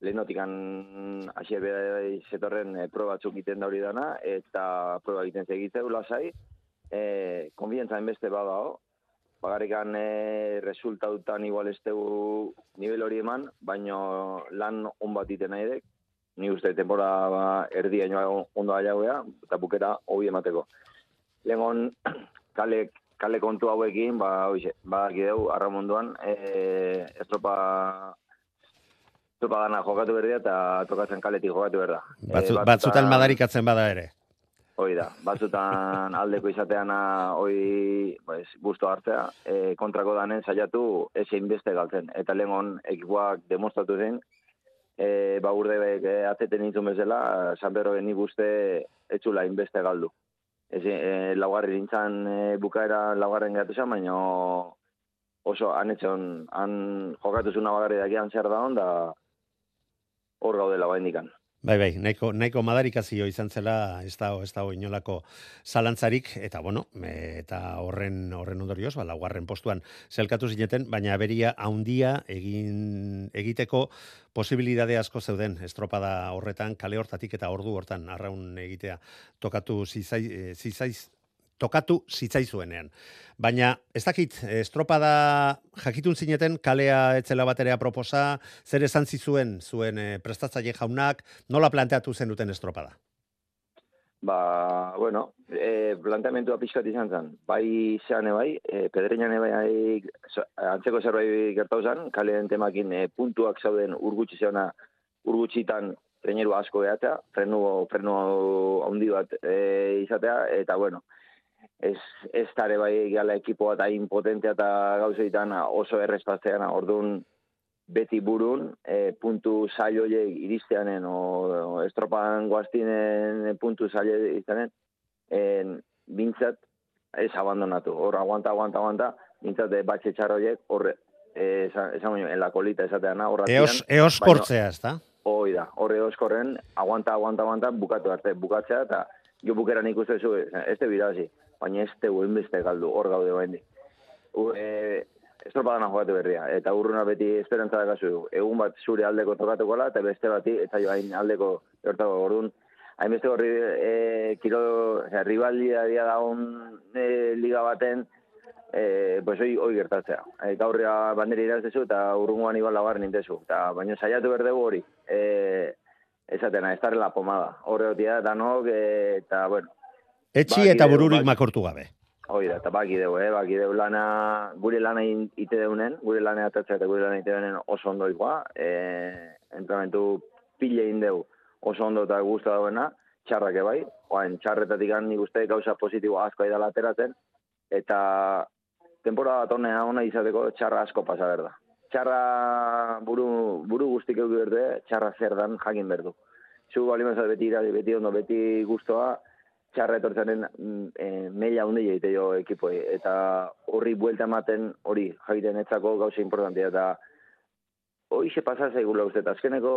lehenotikan hasi ebe zetorren e, proba batzuk egiten da hori dana, eta proba egiten segitzeu lasai, e, konfientza enbeste badao, bagarrikan e, resultautan igual ez nivel hori eman, baino lan on bat iten nahi dek, ni uste tempora ba, erdi aino ondo aiagoea, eta bukera hobi emateko. Lengon, kale, kale kontu hauekin, ba, hoize, ba, gideu, arramonduan, e, estropa estropa dana jokatu berdia eta tokatzen kaletik jokatu berda. Batzu, batzutan madarikatzen bada ere. Hoi da, batzutan aldeko izateana hoi pues, busto hartzea, e, kontrako danen saiatu ezin beste galtzen. Eta lengon ekipuak demostratu zen, e, ba urde e, ateten nintzun bezala, San Pedro nik uste etxula inbeste galdu. Ez, e, laugarri nintzen e, bukaera laugarren gatu zen, baina oso anetxon, han jokatu zuna bagarri dakian zer da hon, da hor gaudela baindikan. Bai, bai, nahiko, nahiko madarikazio izan zela, ez da, ez da inolako zalantzarik, eta bueno, eta horren horren ondorioz, ba, laugarren postuan zelkatu zineten, baina beria haundia egin egiteko posibilidade asko zeuden estropada horretan, kale hortatik eta ordu hortan arraun egitea tokatu zizai, e, zizaiz, tokatu zitzaizuenean. Baina, ez dakit, estropada jakitun zineten, kalea etzela baterea proposa, zer esan zizuen zuen e, prestatzaile jaunak, nola planteatu zen duten estropada? Ba, bueno, e, planteamentua pixkat izan zen. Bai zean bai, e, pedreinan bai antzeko zerbait gertau zen, kaleen temakin e, puntuak zauden urgutxi zeona, urgutxitan treneru asko behatzea, frenu, frenu handi bat e, izatea, eta bueno, ez, ez tare bai gala ekipo bat hain potentea eta gauzeetan oso errespatzean, orduan beti burun, e, puntu zailo horiek iristeanen, o, o estropan guaztinen puntu zailo izanen, en, bintzat ez abandonatu. Hor, aguanta, aguanta, aguanta, bintzat e, batxe txarro horiek, hor, e, esan, en la kolita esateana, hor Eos, eos kortzea, ez da? Hoi da, horre eoskorren, aguanta, aguanta, aguanta, bukatu arte, bukatzea, eta jo bukeran ikuste zu, ez te birazi, baina ez te beste galdu, hor gaude baindi. E, estropadana jokatu berria, eta urruna beti esperantza dakazu, egun bat zure aldeko tokatukola, eta beste bati, eta jo hain aldeko gertako gordun, hainbeste horri e, kiro, osea, rivaldia dia daun e, liga baten, e, pues hoi, hoi gertatzea. E, gaur ja bandera iraztezu eta urrungoan igual lagar nintezu. Eta, baina saiatu berdegu hori. E, esatena, estar en la pomada. Horre hotia, danok, e, eta, bueno, Etxi Baki eta bururik baki. makortu gabe. Hoi da, eta baki deu, eh? baki deu lana, gure lana ite deunen, gure lana atatzea eta gure lana ite deunen oso ondo ikoa, e, entramentu pile indeu oso ondo eta guztu dauena, txarrak ebai, oain txarretatik nik uste gauza positibo asko aidala ateratzen, eta temporada bat honea ona izateko txarra asko pasa berda. Txarra buru, buru guztik euki berde, txarra zer dan jakin berdu. Zu bali mazat beti beti ondo, beti guztoa, txarra etortzaren mm, e, meila hundi egite jo ekipoi. Eta horri buelta ematen hori jaiten etzako gauza importantea. Eta hoize pasa zaigula uste. Azkeneko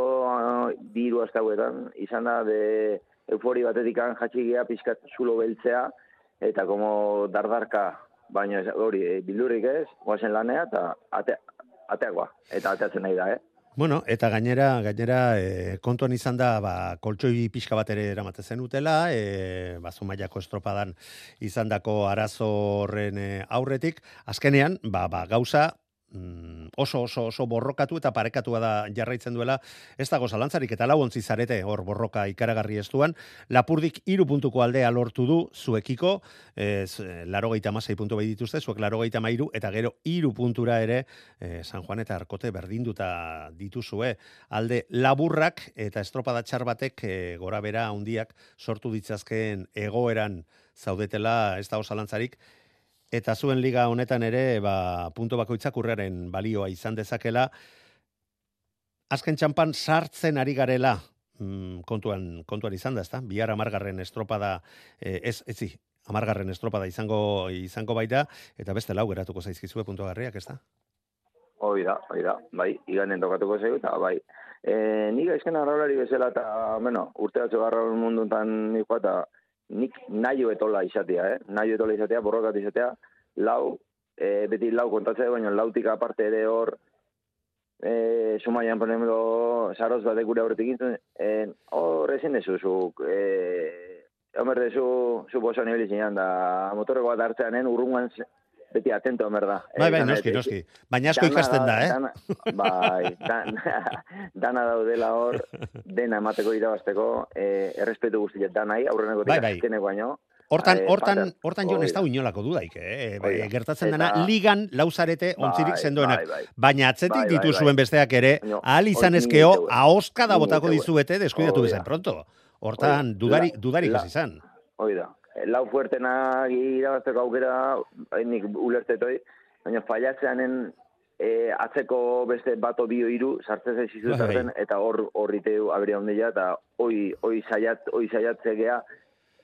hiru aste hauetan, izan da de eufori batetikan jatxigia pizkat zulo beltzea, eta como dardarka, baina hori e, bildurrik ez, guazen lanea, eta ate, ateagoa, eta ateatzen nahi da, eh? Bueno, eta gainera, gainera e, kontuan izan da, ba, koltsoi pixka bat ere eramate zen utela, e, ba, Zumaiako estropadan izandako arazo horren e, aurretik, azkenean, ba, ba, gauza oso oso oso borrokatu eta parekatua da jarraitzen duela. Ez dago zalantzarik eta lau ontzi zarete hor borroka ikaragarri ez duan lapurdik iru puntuko aldea lortu du zuekiko. Ez, laro gehieta masai puntu behi dituzte zuek laro gehieta mairu eta gero iru puntura ere eh, San Juan eta Arkote berdinduta dituzue. Alde laburrak eta estropada txar batek eh, gora bera handiak sortu ditzazkeen egoeran zaudetela. Ez dago zalantzarik eta zuen liga honetan ere ba, punto bakoitzak urrearen balioa izan dezakela. Azken txampan sartzen ari garela mm, kontuan, kontuan izan da, ezta? Bihar amargarren estropada, eh, ez, etzi, amargarren estropada izango izango baita, eta beste lau geratuko zaizkizue puntuagarriak, ezta? Hoi da, hoi da, bai, iganen tokatuko zeu, eta bai. E, nik aizken arraulari bezala, eta, bueno, urte batzu garraun munduntan nik eta nik nahi etola izatea, eh? Nahi etola izatea, borrokat izatea, lau, e, beti lau kontatzea, baina lautik aparte ere hor, e, sumaian, por ejemplo, saroz batek gure aurretik gintzen, e, hor ezin dezu, zuk, e, Homer dezu, zu boso nibili zinean, da motorreko bat hartzeanen urrungan beti atento, homer da. Bai, Eh, bai, dana- noski, noski. Baina asko ikasten da, eh? Dana, bai, dan, dana daudela hor, dena emateko irabazteko, eh, errespetu guztiet danai, aurreneko Bai, bai. azkeneko baino. Hortan, Eh, hortan, hortan jon ez da da. inolako dudaik, eh? Bai, da. gertatzen dena, ligan lauzarete ontzirik Bai, sendoenak. bai, bai. Baina atzetik Bai, bai, dituzuen bai. besteak ere, ahal izan ezkeo, niteue. ahoskada botako dizuete, deskuidatu da. bezain pronto. Hortan, da. dudari, dudarik la- ez izan. Hoi da. Lau fuertena irabazteko aukera, nik ulertetoi, baina fallatzeanen e, atzeko beste bato bio hiru sartzen zaizizu Bai, zarten, eta hor horriteu abria ondila, eta hoi, hoi, saiat, hoi saiatzegea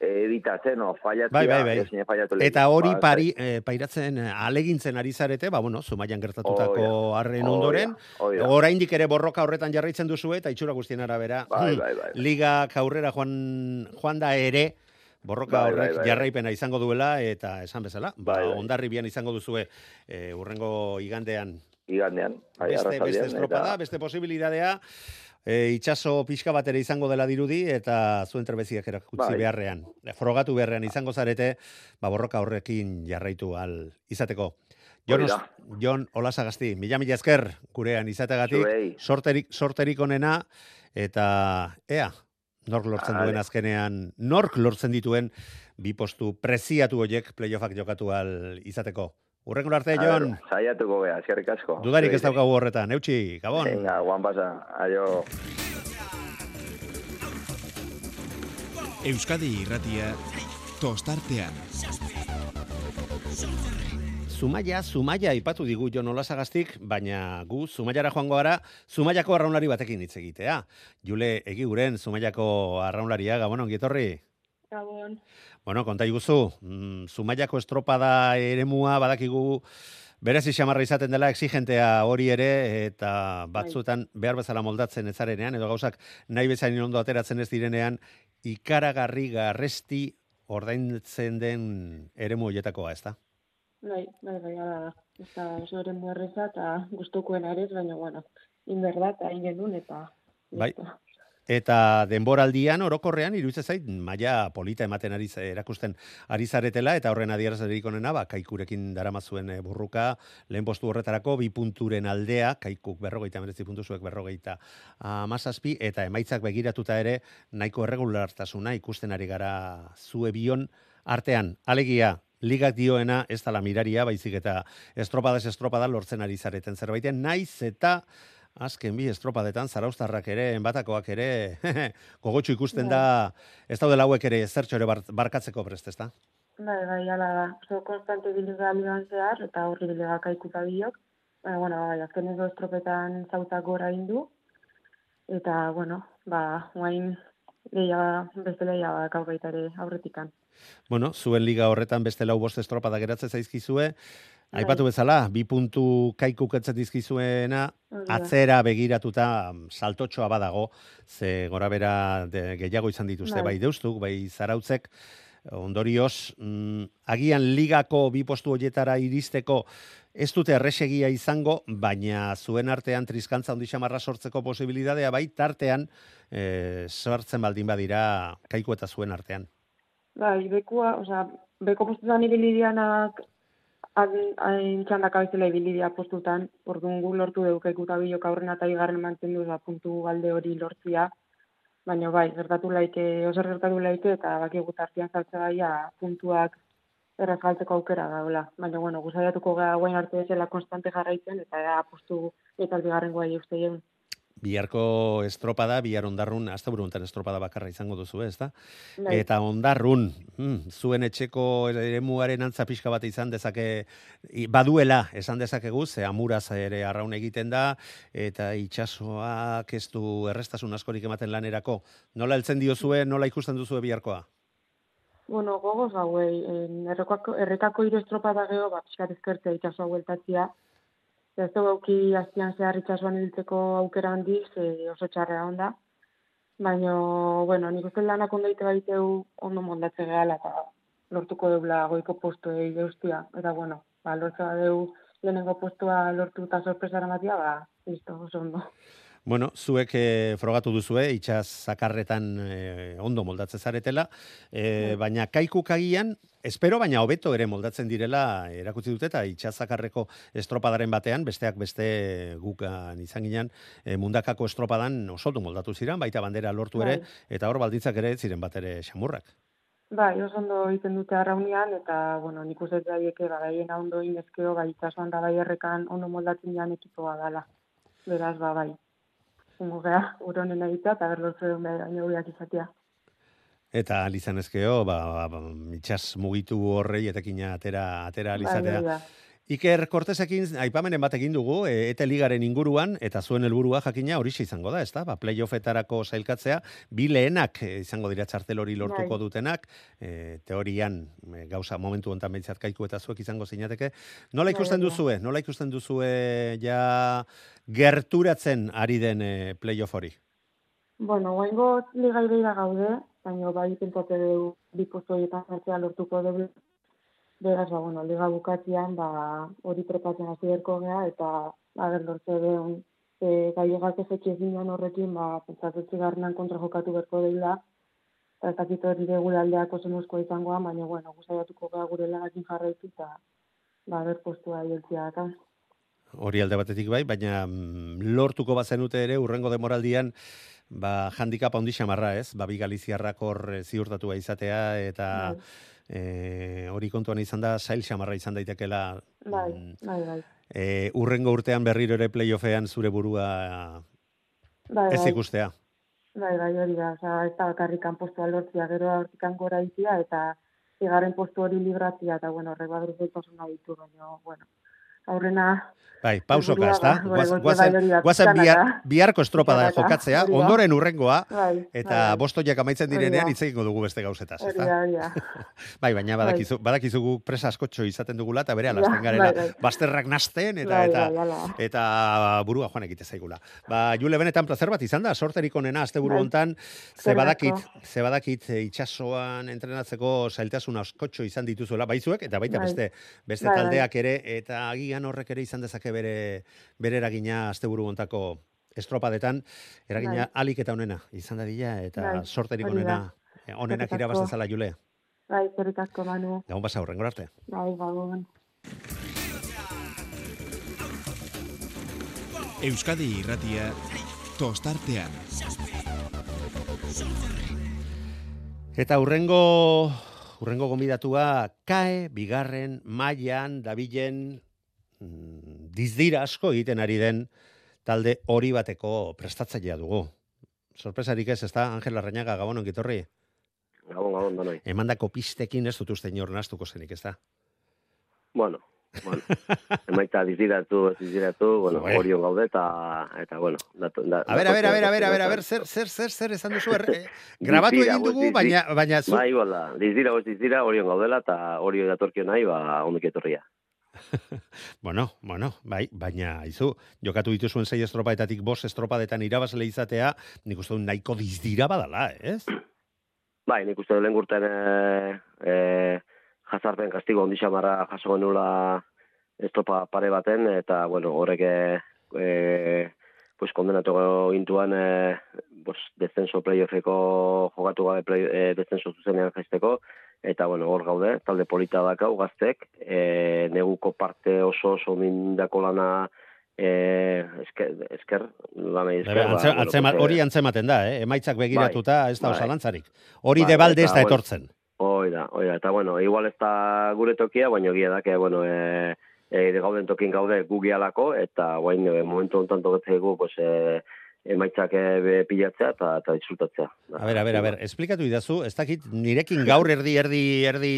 e, ebitatzen, o, fallatzea, Bai, bai, bai. Eta hori Ba, pari, eh, pairatzen, eh, alegintzen ari zarete, ba, bueno, zumaian gertatutako harren Hoi da, ondoren, da. oraindik ere borroka horretan jarraitzen duzu eta itxura guztien arabera, Bai, bai, bai. liga aurrera joan, joan da ere, borroka Bai, bai, horrek bai, bai. jarraipena izango duela, eta esan bezala, ba, Bai, bai. ondarribian izango duzue eh, urrengo igandean Igandean, bai, beste, beste estropada, eta- beste posibilidadea, e, itxaso pixka bat ere izango dela dirudi, eta zuen trebeziak erakutzi Bai. beharrean, frogatu beharrean izango zarete, ba, borroka horrekin jarraitu al izateko. Jon. Jon Olasagasti, mila mila esker gurean izategatik, sorterik, sorterik onena, eta ea, nork lortzen duen azkenean, nork lortzen dituen bi postu preziatu hoiek playoffak jokatu al izateko. Urrengo arte, Jon, Saiatuko gea, eskerrik asko. dudarik ez daukagu horretan, eutxi, gabon. Venga, guan pasa, aio. Euskadi irratia tostartean. Zumaia, Zumaia ipatu digu Jon Olasagastik, baina gu Zumaiara joango gara Zumaiako arraunlari batekin hitz egitea. Jule Egiguren Zumaiako arraunlaria, gabon ongi etorri. Gabon. Bueno, konta iguzu, mm, Zumaiako estropada eremua badakigu berezi xamarra izaten dela exigentea hori ere eta batzuetan behar bezala moldatzen ez zarenean edo gauzak nahi bezain ondo ateratzen ez direnean ikaragarri garresti ordaintzen den eremu hoietakoa, ezta? Bai, bai, bai, ala da. Ez da oso eren muerreza eta gustukoen ere, baina, bueno, inber da, eta egin genuen, eta... Bai. Eta denboraldian orokorrean iruditzen zait maila polita ematen ari erakusten ari zaretela eta horren adierazlerik onena ba Kaikurekin daramazuen eh, burruka lehen postu horretarako bi punturen aldea Kaikuk 59 puntu zuek 57 eta emaitzak begiratuta ere nahiko erregulartasuna ikusten ari gara zue bion artean alegia ligak dioena ez da la miraria baizik eta estropadas estropada lortzen ari zareten zerbaiten naiz eta Azken bi estropadetan, zaraustarrak ere, enbatakoak ere, gogotxu ikusten da, ez daudela hauek ere zertxo ere bar- barkatzeko prest, ez da? Bai, bai, ala da. Oso konstante biliga liban zehar, eta horri biliga kaikuta biok. Baina, bueno, bai, azkeneko estropetan zautak gora indu. Eta, bueno, ba, guain leia, beste leia ba, kau baita ere aurretikan. Bueno, zuen liga horretan beste lau bost estropada geratzen zaizkizue, Bai. Aipatu bezala, bi puntu kaikuk etzet dizkizuena, atzera begiratuta mm, saltotxoa badago, ze gora bera de, gehiago izan dituzte, bai, Bai. deustuk, bai zarautzek, ondorioz, mm, agian ligako bi postu horietara iristeko ez dute erresegia izango, baina zuen artean triskantza handi xamarra sortzeko posibilidadea, bai, tartean e, sortzen baldin badira kaiku eta zuen artean. Bai, bekua, osea, beko postutan ibili dianak hain txandak abizela ibili dia postutan, orduan gu lortu dugu ikuta bilok aurrena eta bigarren mantendu da puntu galde hori lortzia, baina bai, gertatu laike, oser gertatu laike, eta baki gutartian saltza gaia puntuak erraz galtzeko aukera daula. Baina, bueno, guzaiatuko gara guain arte zela konstante jarraitzen, eta ea postu eta bigarren guai uste jeun. Biharko estropada, bihar ondarrun, hasta buruntan estropada bakarra izango duzu, ez da? Bai. Eta ondarrun, mm, zuen etxeko eremuaren antza pixka bat izan dezake, baduela, esan dezakegu, ze amuraz ere arraun egiten da, eta itxasoak ez du errestasun askorik ematen lanerako. Nola heltzen diozue, nola ikusten duzue biharkoa? Bueno, gogoz errekako, errekako hiru estropada geho, ba, pixkat ezkertzea itxasoa hueltatzia. Ez dugu auki aztian zehar itxasuan hiltzeko aukera handiz, e, oso txarrea onda. Baina, bueno, nik uste lanak ondo ite baiteu ondo moldatze gehala, eta lortuko deula goiko postu egin deustia. Eta, bueno, ba, lortze badeu lehenengo postua lortu eta sorpresara matia, ba, listo, oso ondo. Bueno, zuek eh, frogatu duzue, itxaz zakarretan eh, ondo moldatzen zaretela, eh, baina kaikuk agian, espero baina hobeto ere moldatzen direla erakutsi dute eta itxaz zakarreko estropadaren batean, besteak beste gukan izan ginen, eh, mundakako estropadan oso ondo moldatu ziren, baita bandera lortu ere, Bai. eta hor baldintzak ere ziren bat ere xamurrak. Bai, oso ondo egiten dute arraunean, eta, bueno, nik uste daieke, ba, gaiena ondo inezkeo, bai, itxasuan da bai errekan ondo moldatzen dian ekipoa dala. Beraz, ba, bai. Zingo gea, uronen egitea, eta berlortzu egun behar izatea. Eta alizan ezkeo, ba, ba, ba, itxaz mugitu horrei etekina atera, atera Bai, alizatea. hori da. Iker Kortesekin aipamenen bat egin dugu, e, ete ligaren inguruan, eta zuen helburua jakina horixe izango da, ezta? Ba, playoffetarako sailkatzea, bi lehenak e, izango dira txartel hori lortuko Bai. dutenak, e, teorian e, gauza momentu hontan behintzat kaiku eta zuek izango zinateke. Nola Bai, ikusten hori duzue? Nola ikusten duzue ja gerturatzen ari den e, playoff hori? Bueno, ligai beira gaude, baina bai pentsate du bi postu horietan sartzea lortuko dugu. Beraz, ba, bueno, liga bukatzean, ba, hori prepatzen hasi beharko gea, eta, ba, ber, lortze deun, e, gaiegak ez ekizinan horrekin, ba, pentsatutzi garnan kontra jokatu beharko deila, eta ez dakit hori de gure aldeak oso noskoa izangoa, baina, bueno, guzaiatuko gea gure lanakin jarraitu, eta, ba, ber postua jeltzia daka. Hori alde batetik bai, baina mm, lortuko bazenute ere urrengo demoraldian ba handicap handi xamarra, ez? Ba bi galiziarrak hor eh, ziurtatua izatea eta Bai. eh, hori kontuan izan da sail xamarra izan daitekela Bai, mm, bai, bai. eh, urrengo urtean berriro ere playoffean zure burua Bai, ez bai. ikustea. Bai, bai, hori da, oza, ez da bakarrikan postua lortzia, gero hortikan gora izia, eta zigarren postu hori libratzia, eta, bueno, horrek badruz ditu, baina, bueno, aurrena, Bai, pausoka, ezta? da, bai, Guaz- bai, Guazen, da, guazen bihar, biharko estropada Pixkanaka, jokatzea, da. ondoren urrengoa, bai, eta bai, bostoiak amaitzen direnean da. hitz egingo dugu beste gauzetaz, ezta? da, da. Bai, baina badakizu, badakizu gu presa askotxo izaten dugula eta bere Ja, alasten garela bai, bai. bazterrak nasten eta Bai, eta bai, hala. eta burua joan egite zaigula. Ba, Jule benetan placer bat izan da, sorterik onena asteburu Bai. hontan, ze badakit, ze badakit e, itsasoan entrenatzeko zailtasun askotxo izan dituzuela baizuek eta baita Bai. beste beste Bai, bai. taldeak ere eta agian horrek ere izan dezake bere bere eragina asteburu hontako estropadetan, eragina Bai. alik eta onena, izan da dila, eta Bai, sorterik onena, eh, onenak Eskerrik irabaz asko. dezala jule. Bai, zerrik asko, Manu. Gabon basa, horrengor arte. Bai, gabon. Euskadi irratia tostartean. Eta urrengo, urrengo gomidatua, kae, bigarren, mailan, dabilen, dizdira asko egiten ari den talde hori bateko prestatzailea dugu. Sorpresarik ez, ez da, Angel Arrañaga, gabon ongitorri. Gabon, gabon, danoi. Emandako pistekin ez dut uste inor nastuko zenik, ez da? Bueno, bueno. Emaita diziratu, ez diziratu, bueno, orion gaude eta, eta bueno. Datu, da, A ber, a ber, a ber, a ber, a ber, a ber, zer, zer, zer, zer esan duzu, er, eh, grabatu egin dugu, baina, baina zu, Bai, igual da. Dizira, ez dizira, orion gaudela eta orio datorkio nahi, ba, ondik etorria. Bueno, bueno, bai, baina, izu, jokatu dituzuen sei estropaetatik bos estropadetan irabazle izatea, nik uste dut nahiko dizdira badala, ez? Bai, nik uste dut lehen gurten e, e, jazarpen kastigo ondi xamarra jaso genula estropa pare baten, eta, bueno, horrek e, pues, kondenatu gintuan e, pues, descenso playoffeko jogatu gabe play, e, descenso zuzenean jaisteko, eta, bueno, hor gaude, talde polita dakau gaztek, e, neguko parte oso oso mindako lana e, esker, esker lanei esker, Bebe, antze, bueno, antzema- hori antzematan da, eh? emaitzak begiratuta ez da bai. osalantzarik. Hori Bai, debalde ez da etortzen. Hoi da, hoi da, eta bueno, igual ez da gure tokia, baina gia da, que, bueno, e, e, gauden tokin gaude gu gialako, eta guain e, momentu honetan tokatzegu, pues, e, emaitzak e, pilatzea eta, eta disfrutatzea. A ber, a ber, a ber, esplikatu idazu, ez dakit nirekin gaur erdi, erdi, erdi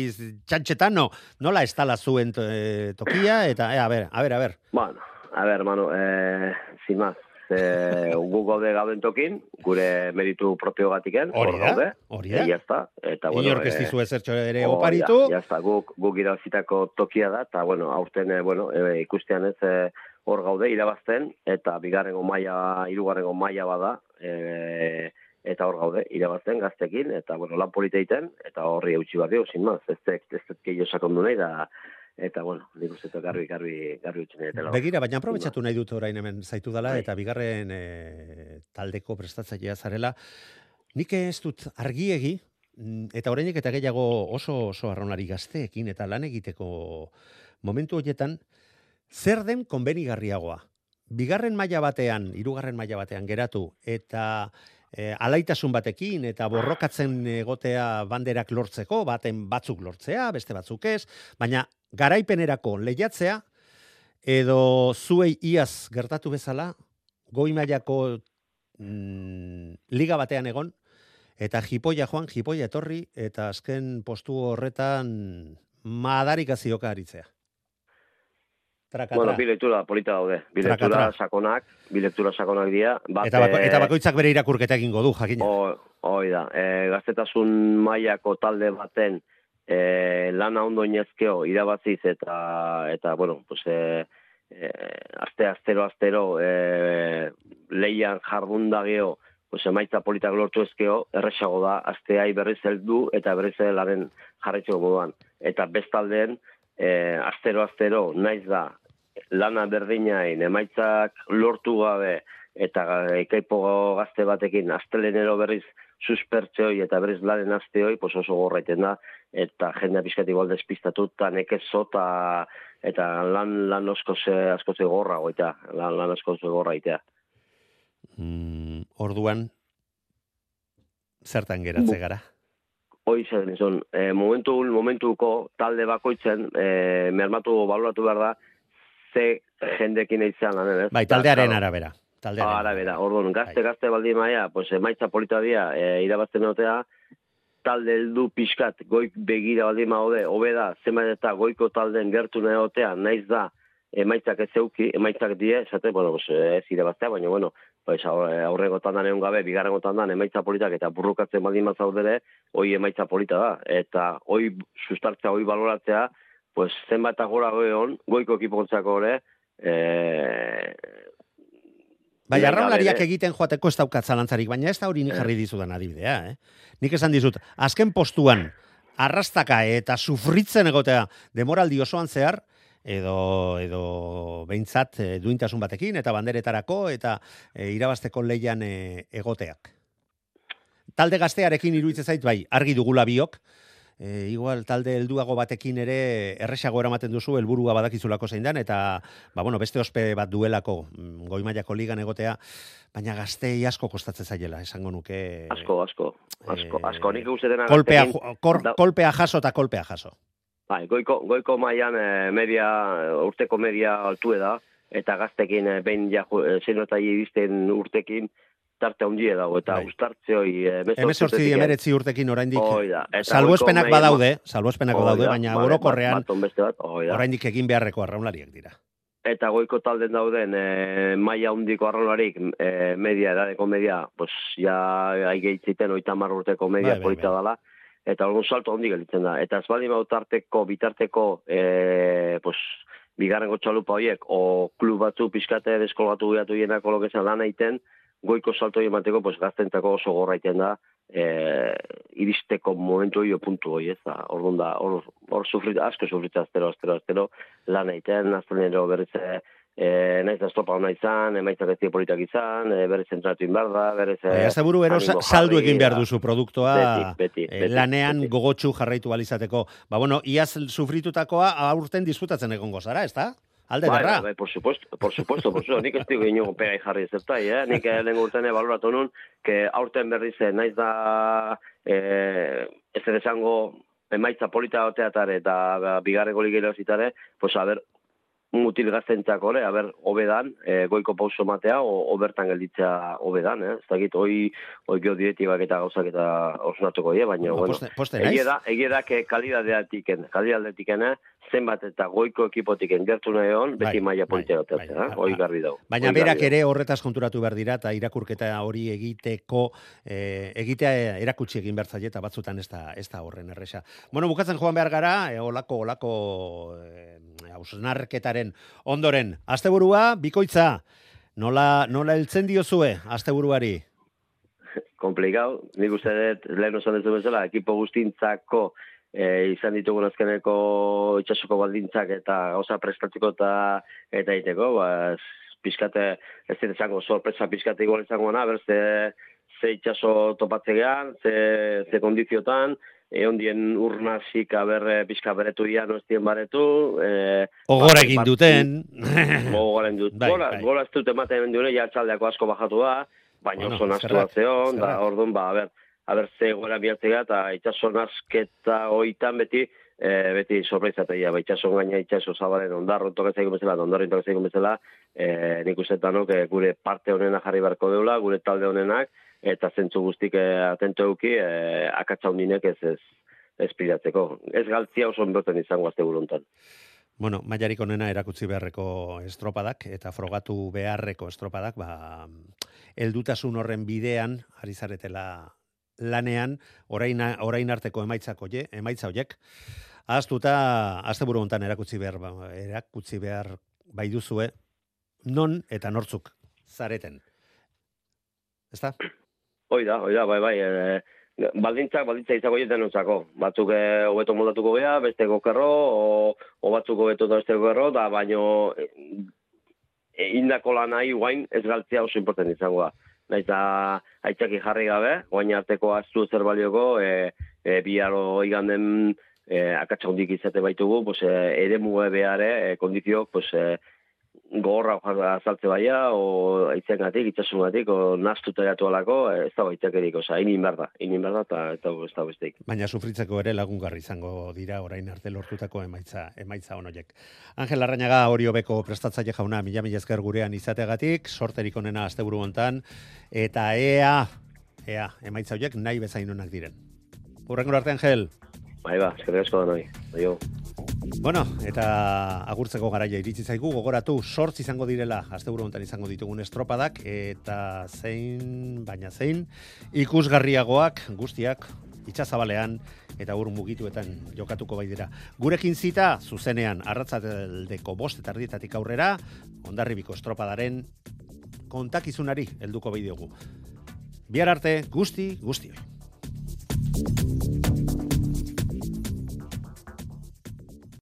txantxetan, no, nola estala zuen eh, tokia, eta, eh, a ber, a ber, a ber. Bueno, a ver, mano, eh, sin más, eh, gu gaude gauden tokin, gure meritu propio gatiken, Hori hor da, hori da. e, jazta, eta bueno, Inork ez dizu ezertxo ere oparitu, Ja está, guk, guk irabazitako tokia da, eta, bueno, aurten, bueno, e, ikustean ez eh, hor gaude irabazten, eta bigarrengo maila, hirugarrengo maila bada, e, eta hor gaude irabazten gaztekin, eta, bueno, lan polita egiten, eta horri eutxi bat dio, sin maz, ez ez tek gehiago sakondu nahi, da, eta, bueno, nik uste dut garbi, garbi, garbi utzi dela. Begira, baina aprobetxatu nahi dut orain hemen zaitu dela, Bai. eta bigarren eh, taldeko prestatzailea zarela, nik ez dut argiegi, mm, eta orainik eta gehiago oso oso arraunari gazteekin eta lan egiteko momentu horietan, zer den konbenigarriagoa. Bigarren maila batean, hirugarren maila batean geratu, eta e, alaitasun batekin eta borrokatzen egotea banderak lortzeko, baten batzuk lortzea, beste batzuk ez, baina garaipenerako lehiatzea, edo zuei iaz gertatu bezala, goi mailako mm, liga batean egon, eta jipoia joan, jipoia etorri, eta azken postu horretan madarik azioka aritzea. Traka, Bueno, tra. bi lektura polita daude. Bi Traka, lektura tra. sakonak, bi lektura sakonak dira. Bat, Eta, bako, eh, eta bakoitzak bere irakurketa egingo du, jakina. Ho- Hoi da, e, gaztetasun mailako talde baten e, lana ondo inezkeo irabaziz eta, eta bueno, pues, e, e, aste astero astero e, leian jardun da geho, pues, emaitza politak lortu ezkeo, erresago da, asteai berriz heldu eta berriz laren jarraitzeko moduan. Eta bestaldeen, e, astero astero naiz da, lana berdinain, emaitzak lortu gabe, eta ekaipo gazte batekin astelenero berriz suspertzeoi eta berriz laren asteoi pues oso gorraiten da eta jendea pizkat igual despistatu eta nekezo eta eta lan lan asko ze asko gorra goita lan lan asko gorra itea Mm, orduan, zertan geratze gara. Hoi zen, e, momentu, momentuko talde bakoitzen e, mermatu baloratu behar da ze jendekin eitzen lanen, ez? Bai, taldearen arabera. Taldearen Ah, arabera, orduan, gazte, Bai. gazte baldi maia, pues, emaitza polita dia, e, irabazten otea, talde heldu pixkat, goik begira baldi maude, hobe da, zenbait eta goiko talden gertu nahi otea, naiz da, emaitzak ez zeuki, emaitzak die, esate, bueno, pues, ez irabaztea, baina, bueno, pues, aur- aurrengo tandan egon gabe, bigarrengo tandan, emaitza politak eta burrukatzen baldin mazaudere, hoi emaitza polita da, eta hoi sustartzea, hoi baloratzea, pues, zenbat eta gora goeon, goiko ekipontzako ere, e, Bai, arraunlariak ere. egiten joateko ez daukat zalantzarik, baina ez da hori ni jarri dizudan adibidea, eh? Nik esan dizut, azken postuan, arrastaka eta sufritzen egotea demoraldi osoan zehar, edo edo behintzat e, duintasun batekin eta banderetarako eta e, irabasteko leian e, egoteak. Talde gaztearekin iruditzen zait bai, argi dugula biok, e, igual talde helduago batekin ere erresago eramaten duzu helburua badakizulako zein dan eta ba, bueno, beste ospe bat duelako mm, goi mailako ligan egotea baina gaztei asko kostatzen zaiela esango nuke asko asko asko asko. Nik uste dena kolpea kor, kolpea jaso eta kolpea jaso. Bai goiko goiko mailan e, media urteko media altu da eta gaztekin e, behin ja zenotai iristen urtekin tarte handia dago eta bai. ustartze hori emezortzi emeretzi urtekin oraindik salbuespenak badaude salbuespenak badaude baina orokorrean oraindik egin beharreko arraunlariak dira eta goiko talden dauden e, maila hundiko arraunlarik e, media edadeko media pues ja aigeitziten oita urteko media bai, bai, polita bai. dala eta algun salto handi gelitzen da eta ez baldin tarteko bitarteko e, pues bigarrengo txalupa horiek o klub batzu pizkate deskolgatu gatu hienak lokezan lan egiten goiko salto emateko pues gaztentako oso gorraiten da eh iristeko momentu hori puntu hori ez da? Ordun da hor hor sufrit asko sufrit astero astero astero lan egiten astronero berriz eh naiz da stopa ona izan emaitza beti politak izan e, berriz entratu inbarda berriz eh buru ero saldu egin behar duzu produktua beti, beti, beti, lanean beti. gogotsu jarraitu balizateko ba bueno iaz sufritutakoa aurten disfrutatzen egongo zara ezta Alde bai, derra. Bai, por supuesto, por supuesto, por supuesto. Nik ez digu ino pegai jarri zertai, eh? Nik eh, lehen urtene baloratu nun, que aurten berriz eh, naiz da eh, ez esango emaitza polita oteatare eta bigarreko ligero zitare, pues a ver, mutil gaztentzak ore, haber, obedan, e, goiko pauso matea, o, obertan gelditza obedan, eh? Ez dakit, oi, oi gio diretibak eta gauzak eta osnatuko, eh? baina, bueno, poste, poste, egie da, egie da, que kalidadeatiken, kalidadeatiken, eh? Zenbat eta goiko ekipotik gertu nahi hon, beti bai, maia politea bai, bai, bai, oi garri dau. Baina berak ere horretaz konturatu behar dira, eta irakurketa hori egiteko, eh, egitea erakutsi egin behar eta batzutan ez da, ez da horren erresa. Bueno, bukatzen joan behar gara, e, olako, olako, eh, hausnarketaren ondoren. Asteburua, bikoitza, nola, nola eltzen diozue, asteburuari? Komplikau, nik uste dut, lehen osan ez bezala, ekipo guztintzako e, izan ditugu azkeneko itxasoko baldintzak eta gauza prestatzeko eta eta iteko, ba, pizkate, ez dira zango, sorpresa pizkate igual izango na, ber, ze, itxaso topatzegean, ze, ze kondiziotan, egon dien urnasik aber pizka beretu dian, no baretu. E, Ogora egin duten. Ogora egin duten. Bai, gola, bai. gola ez dut ematen duen, ja asko bajatu da, baina bueno, oso nastu atzeon, da, orduan, ba, a ber, haber ze gora bihartzea eta itxason asketa oitan beti e, beti sorpraizatea, ba, itxason gaina itxaso zabaren ondarro tokatzeko bezala, ondarro tokatzeko bezala, e, nik ustetan e, gure parte honena jarri barko deula, gure talde honenak, eta zentzu guztik e, atento euki, e, akatsa hundinek ez ez ez Ez galtzia oso onberten izango azte buruntan. Bueno, maiarik onena erakutsi beharreko estropadak eta frogatu beharreko estropadak, ba, eldutasun horren bidean, ari zaretela lanean orain orain arteko emaitzako je, emaitza hoiek ahaztuta asteburu hontan erakutsi behar ba, erakutsi behar bai duzue non eta nortzuk zareten. Ezta? Hoi da, hoi da, bai, bai, e, baldintzak, baldintza izango jetan nontzako. Batzuk e, hobeto moldatuko gea, beste gokerro, o, o batzuk hobeto da beste gokerro, da baino e, e, indako lan nahi guain ez galtzea oso importen izango da naiz da aitzaki jarri gabe, guain arteko aztu zer balioko, e, e, biharo iganden e, akatsa hundik izate baitugu, pues, e, ere behare, e, kondizio, pues, e, gorra azaltze baia, o aitzen gatik, itxasun gatik, o naztuta jatu alako, ez da baitzak edik, oza, inin berda, inin berda, eta ez da besteik. Baina sufritzeko ere lagungarri izango dira orain arte lortutako emaitza, emaitza onoiek. Angel Arrañaga hori hobeko prestatzaile jauna, mila mila ezker gurean izategatik, sorterik onena asteburu hontan eta ea, ea, emaitza horiek nahi bezain onak diren. Urrengo arte, Angel. Bai ba, eskerrik asko da noi. Aio. Bueno, eta agurtzeko garaia iritsi zaigu, gogoratu sortz izango direla, asteburu hontan izango ditugun estropadak, eta zein, baina zein, ikusgarriagoak guztiak, itxazabalean, eta ur mugituetan jokatuko bai dira. Gurekin zita, zuzenean, arratzataldeko bost eta ardietatik aurrera, ondarribiko estropadaren kontakizunari helduko bai diogu. Biar arte, guzti, guzti.